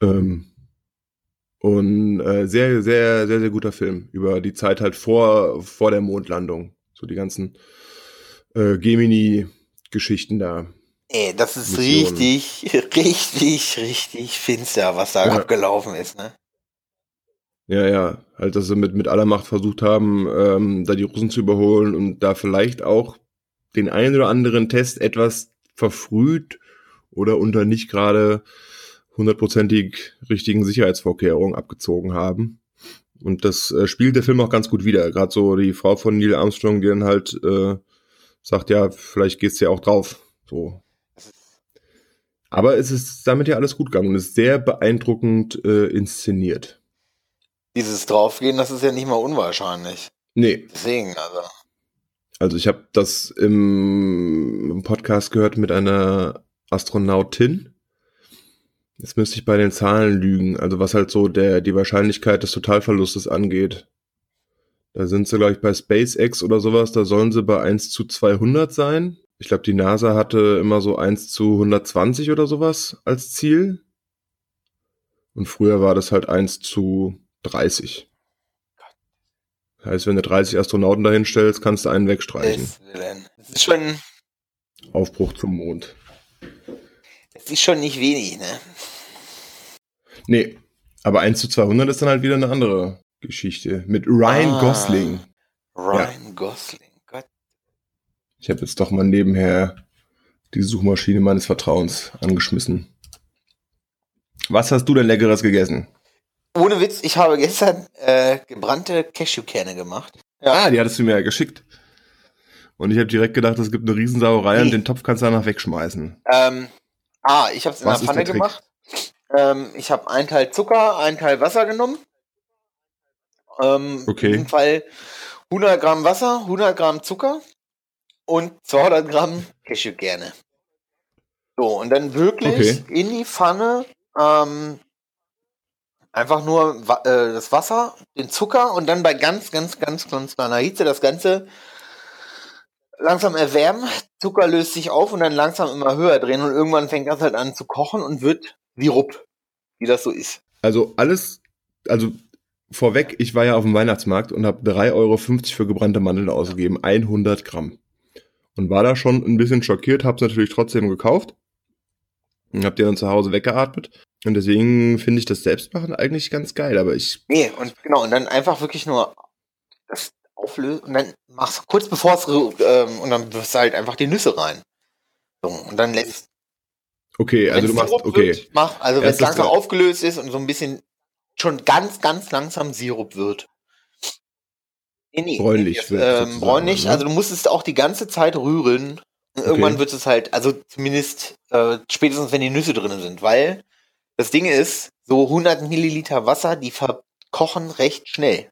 Ne? Ähm, und äh, sehr, sehr, sehr, sehr guter Film über die Zeit halt vor, vor der Mondlandung. So die ganzen äh, Gemini-Geschichten da. Ey, das ist Missionen. richtig, richtig, richtig finster, was da ja. abgelaufen ist, ne? Ja, ja, halt, dass sie mit, mit aller Macht versucht haben, ähm, da die Russen zu überholen und da vielleicht auch den einen oder anderen Test etwas verfrüht oder unter nicht gerade hundertprozentig richtigen Sicherheitsvorkehrungen abgezogen haben. Und das äh, spielt der Film auch ganz gut wieder. Gerade so die Frau von Neil Armstrong, die dann halt äh, sagt, ja, vielleicht geht's ja auch drauf. So. Aber es ist damit ja alles gut gegangen und ist sehr beeindruckend äh, inszeniert. Dieses Draufgehen, das ist ja nicht mal unwahrscheinlich. Nee. Deswegen, also. Also ich habe das im, im Podcast gehört mit einer Astronautin. Jetzt müsste ich bei den Zahlen lügen, also was halt so der, die Wahrscheinlichkeit des Totalverlustes angeht. Da sind sie, glaube ich, bei SpaceX oder sowas, da sollen sie bei 1 zu 200 sein. Ich glaube, die NASA hatte immer so 1 zu 120 oder sowas als Ziel. Und früher war das halt 1 zu 30. Heißt, wenn du 30 Astronauten dahin stellst, kannst du einen wegstreichen. Das ist schon. Aufbruch zum Mond. Das ist schon nicht wenig, ne? Nee, aber 1 zu 200 ist dann halt wieder eine andere Geschichte. Mit Ryan ah, Gosling. Ryan ja. Gosling, Gott. Ich habe jetzt doch mal nebenher die Suchmaschine meines Vertrauens angeschmissen. Was hast du denn Leckeres gegessen? Ohne Witz, ich habe gestern äh, gebrannte Cashewkerne gemacht. Ja. Ah, die hattest du mir ja geschickt. Und ich habe direkt gedacht, es gibt eine Riesensauerei nee. und den Topf kannst du danach wegschmeißen. Ähm, ah, ich habe es in Was der Pfanne der gemacht. Ähm, ich habe einen Teil Zucker, einen Teil Wasser genommen. Ähm, okay. In diesem Fall 100 Gramm Wasser, 100 Gramm Zucker und 200 Gramm Cashewkerne. So, und dann wirklich okay. in die Pfanne ähm, einfach nur äh, das Wasser, den Zucker und dann bei ganz, ganz, ganz, ganz kleiner Hitze das Ganze langsam erwärmen. Zucker löst sich auf und dann langsam immer höher drehen und irgendwann fängt das halt an zu kochen und wird wie Rupp, wie das so ist. Also alles, also vorweg, ich war ja auf dem Weihnachtsmarkt und habe 3,50 Euro für gebrannte Mandeln ausgegeben, 100 Gramm. Und war da schon ein bisschen schockiert, hab's natürlich trotzdem gekauft und hab die dann zu Hause weggeatmet. Und deswegen finde ich das Selbstmachen eigentlich ganz geil, aber ich. Nee, und genau, und dann einfach wirklich nur das auflösen und dann machst du kurz bevor es ähm, und dann wirst du halt einfach die Nüsse rein. So, und dann lässt Okay, also du machst, okay. Wird, mach, also wenn es langsam aufgelöst ist und so ein bisschen schon ganz, ganz langsam Sirup wird. Nee, nee, bräunlich wird. Ähm, bräunlich, ne? also du musst es auch die ganze Zeit rühren. Und irgendwann okay. wird es halt, also zumindest äh, spätestens wenn die Nüsse drin sind, weil das Ding ist, so 100 Milliliter Wasser, die verkochen recht schnell.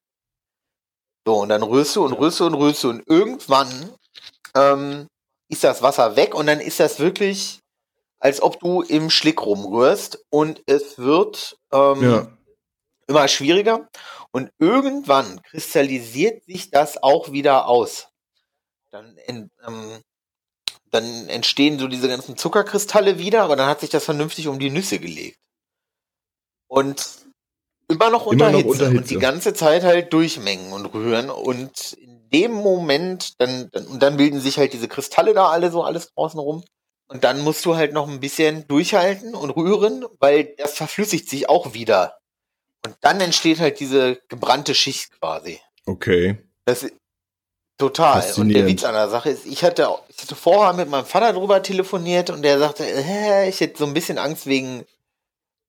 So, und dann rührst du und rührst du und rührst du und irgendwann ähm, ist das Wasser weg und dann ist das wirklich als ob du im Schlick rumrührst und es wird ähm, ja. immer schwieriger und irgendwann kristallisiert sich das auch wieder aus. Dann, ähm, dann entstehen so diese ganzen Zuckerkristalle wieder, aber dann hat sich das vernünftig um die Nüsse gelegt. Und immer noch unter, immer noch Hitze, unter Hitze und die ganze Zeit halt durchmengen und rühren und in dem Moment dann, dann und dann bilden sich halt diese Kristalle da alle so alles draußen rum und dann musst du halt noch ein bisschen durchhalten und rühren, weil das verflüssigt sich auch wieder. Und dann entsteht halt diese gebrannte Schicht quasi. Okay. Das ist total. Und der. Witz an der Sache ist, ich hatte, ich hatte vorher mit meinem Vater drüber telefoniert und der sagte, äh, ich hätte so ein bisschen Angst wegen,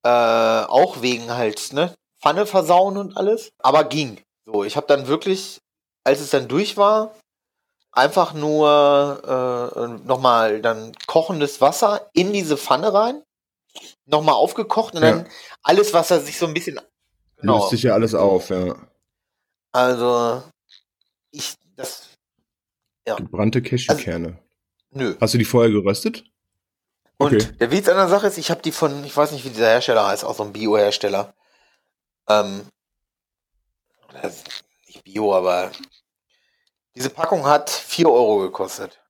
äh, auch wegen halt, ne, Pfanne versauen und alles. Aber ging. So, ich habe dann wirklich, als es dann durch war, einfach nur äh, nochmal dann kochendes Wasser in diese Pfanne rein, nochmal aufgekocht und Ja. dann alles Wasser sich so ein bisschen genau. Löst sich ja alles auf, ja. Also ich das Gebrannte Cashewkerne. nö. Hast du die vorher geröstet? Und Okay. der Witz an der Sache ist, ich habe die von, ich weiß nicht, wie dieser Hersteller heißt, auch so ein Bio-Hersteller. Ähm, ist nicht Bio, aber diese Packung hat 4 Euro gekostet.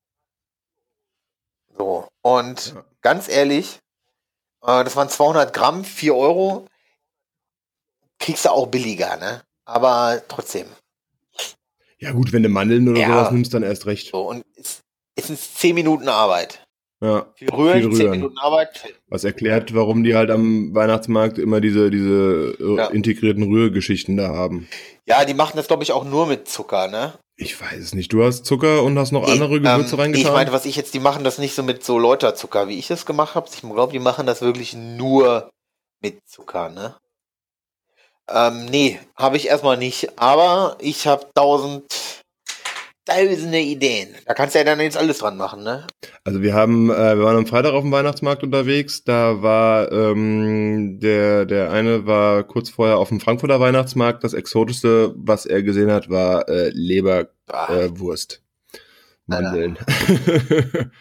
So, und Ja. ganz ehrlich, äh, das waren 200 Gramm, 4 Euro. Kriegst du auch billiger, ne? Aber trotzdem. Ja gut, wenn du Mandeln oder Ja. sowas nimmst, dann erst recht. So, und es, es sind 10 Minuten Arbeit. Ja. Viel rühren, Viel 10 rühren. Minuten Arbeit. Was erklärt, warum die halt am Weihnachtsmarkt immer diese, diese äh, Ja. integrierten Rührgeschichten da haben. Ja, die machen das, glaube ich, auch nur mit Zucker, ne? Ich weiß es nicht. Du hast Zucker und hast noch Nee, andere Gewürze ähm, reingetan? Ich meine, was ich jetzt, die machen das nicht so mit so Läuterzucker, wie ich das gemacht habe. Ich glaube, die machen das wirklich nur mit Zucker, ne? Ähm, nee, habe ich erstmal nicht. Aber ich habe tausend, tausende Ideen. Da kannst du ja dann jetzt alles dran machen, ne? Also wir haben, äh, wir waren am Freitag auf dem Weihnachtsmarkt unterwegs. Da war ähm, der der eine war kurz vorher auf dem Frankfurter Weihnachtsmarkt. Das exotischste, was er gesehen hat, war äh, Leberwurst, äh. Mandeln.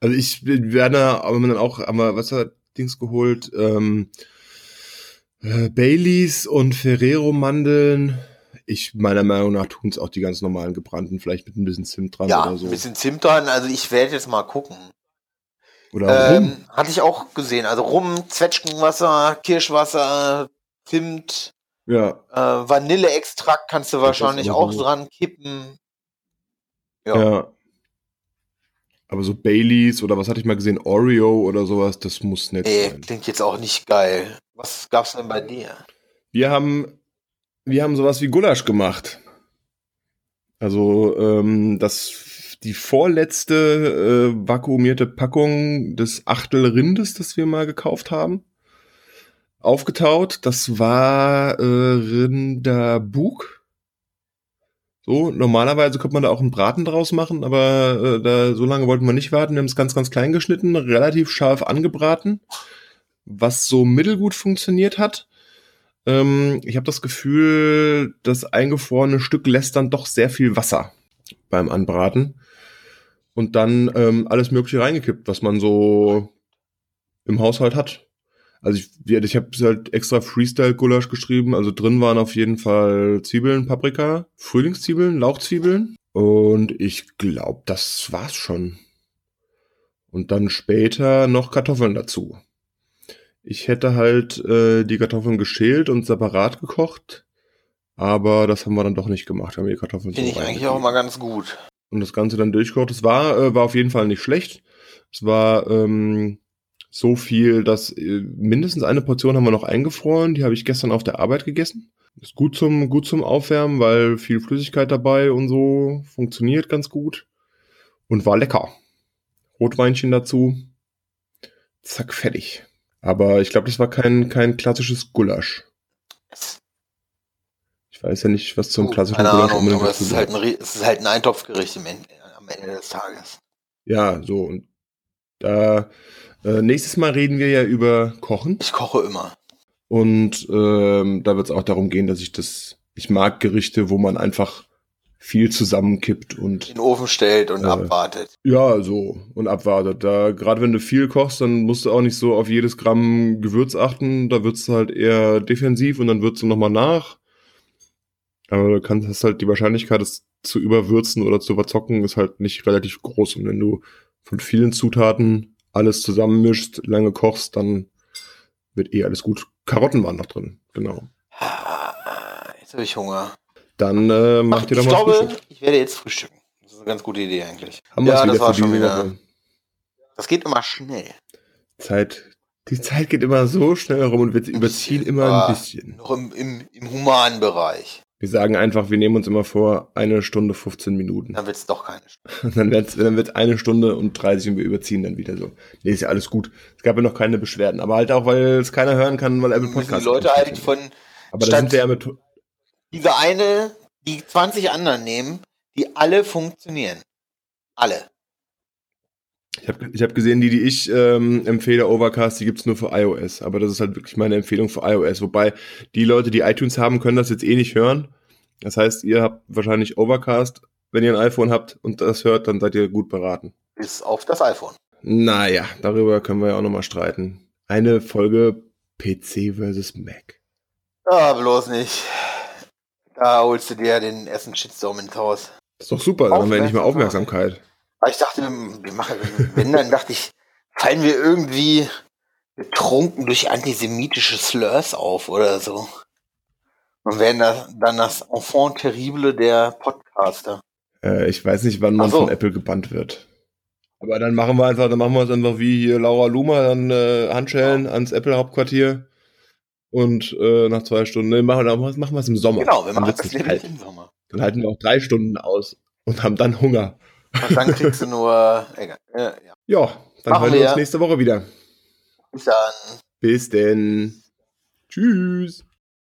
also ich werde aber dann auch, haben wir was hat Dings geholt, ähm, äh, Baileys und Ferrero Mandeln. Ich meiner Meinung nach tun es auch die ganz normalen gebrannten, vielleicht mit ein bisschen Zimt dran ja, oder so. ein bisschen Zimt dran. Also ich werde jetzt mal gucken. Oder rum. Ähm, hatte ich auch gesehen. Also Rum, Zwetschgenwasser, Kirschwasser, Zimt, Ja, äh, Vanilleextrakt kannst du wahrscheinlich auch dran kippen. ja. Ja. Aber so Baileys oder was hatte ich mal gesehen, Oreo oder sowas, das muss nicht Nee, sein. klingt jetzt auch nicht geil. Was gab's denn bei dir? Wir haben, wir haben sowas wie Gulasch gemacht. Also ähm, das die vorletzte äh, vakuumierte Packung des Achtel Rindes, das wir mal gekauft haben, aufgetaut. Das war äh, Rinderbug. So, normalerweise könnte man da auch einen Braten draus machen, aber äh, da so lange wollten wir nicht warten. Wir haben es ganz, ganz klein geschnitten, relativ scharf angebraten, was so mittelgut funktioniert hat. Ähm, ich habe das Gefühl, das eingefrorene Stück lässt dann doch sehr viel Wasser beim Anbraten. Und dann ähm, alles Mögliche reingekippt, was man so im Haushalt hat. Also ich, ich habe halt extra Freestyle-Gulasch geschrieben. Also drin waren auf jeden Fall Zwiebeln, Paprika, Frühlingszwiebeln, Lauchzwiebeln. Und ich glaube, das war's schon. Und dann später noch Kartoffeln dazu. Ich hätte halt äh, die Kartoffeln geschält und separat gekocht. Aber das haben wir dann doch nicht gemacht. Wir haben die Kartoffeln Finde so ich eigentlich auch mal ganz gut. und das Ganze dann durchgekocht. Es war, äh, war auf jeden Fall nicht schlecht. Es war ähm, so viel, dass äh, mindestens eine Portion haben wir noch eingefroren. Die habe ich gestern auf der Arbeit gegessen. Ist gut zum, gut zum Aufwärmen, weil viel Flüssigkeit dabei und so funktioniert ganz gut. Und war lecker. Rotweinchen dazu. Zack, fertig. Aber ich glaube, das war kein, kein klassisches Gulasch. Ich weiß ja nicht, was zum Oh, klassischen Gulasch Ahnung, aber es ist, halt ein, es ist halt ein Eintopfgericht im Ende, am Ende des Tages. Ja, so. Und da äh, nächstes Mal reden wir ja über Kochen. Ich koche immer. Und ähm, da wird es auch darum gehen, dass ich das. Ich mag Gerichte, wo man einfach viel zusammenkippt und In den Ofen stellt und Äh, abwartet. ja, so und abwartet. Da gerade wenn du viel kochst, dann musst du auch nicht so auf jedes Gramm Gewürz achten. Da wird's halt eher defensiv und dann würzt du nochmal nach. Aber du kannst hast halt die Wahrscheinlichkeit, es zu überwürzen oder zu verzocken, ist halt nicht relativ groß. Und wenn du von vielen Zutaten alles zusammenmischst, lange kochst, dann wird eh alles gut. Karotten waren noch drin, genau. Ah, Jetzt habe ich Hunger. Dann äh, mach dir doch ich mal glaube, Frühstück. ich werde jetzt frühstücken. Das ist eine ganz gute Idee eigentlich. Haben ja, das war schon wieder. Woche. Das geht immer schnell. Zeit Die Zeit geht immer so schnell rum und wir überziehen immer ein bisschen. Noch im, im, im humanen Bereich. Wir sagen einfach, wir nehmen uns immer vor, eine Stunde 15 Minuten. Dann wird es doch keine Stunde. Und dann wird's, dann wird's eine Stunde und 30 und wir überziehen dann wieder so. Nee, ist ja alles gut. Es gab ja noch keine Beschwerden. Aber halt auch, weil es keiner hören kann, weil Apple Müssen die Podcast. Leute halt von Aber da sind wir ja mit, dieser eine, die 20 anderen nehmen, die alle funktionieren. Alle. ich habe ich hab gesehen, die, die ich ähm, empfehle, Overcast, die gibt's nur für iOS. Aber das ist halt wirklich meine Empfehlung für iOS. Wobei die Leute, die iTunes haben, können das jetzt eh nicht hören. Das heißt, ihr habt wahrscheinlich Overcast. Wenn ihr ein iPhone habt und das hört, dann seid ihr gut beraten. Bis auf das iPhone. Naja, darüber können wir ja auch nochmal streiten. Eine Folge PC versus Mac. Ah, bloß nicht. Da holst du dir den ersten Shitstorm ins Haus. Ist doch super, dann haben wir endlich mal Aufmerksamkeit. Aber ich dachte, wir machen, wenn dann dachte ich, fallen wir irgendwie betrunken durch antisemitische Slurs auf oder so. Und werden das, dann das Enfant terrible der Podcaster. Äh, ich weiß nicht, wann man so. von Apple gebannt wird. Aber dann machen wir einfach, dann machen wir es einfach wie hier Laura Luma, dann äh, Handschellen ans Apple-Hauptquartier. Und äh, nach zwei Stunden, ne, machen, wir- machen wir es im Sommer. Genau, wir Dann machen das kalt. im Sommer. Dann halten wir auch drei Stunden aus und haben dann Hunger. Und dann kriegst du nur, egal. Äh, ja. Ja, dann Machen hören wir. uns nächste Woche wieder. Bis dann. Bis denn. Tschüss.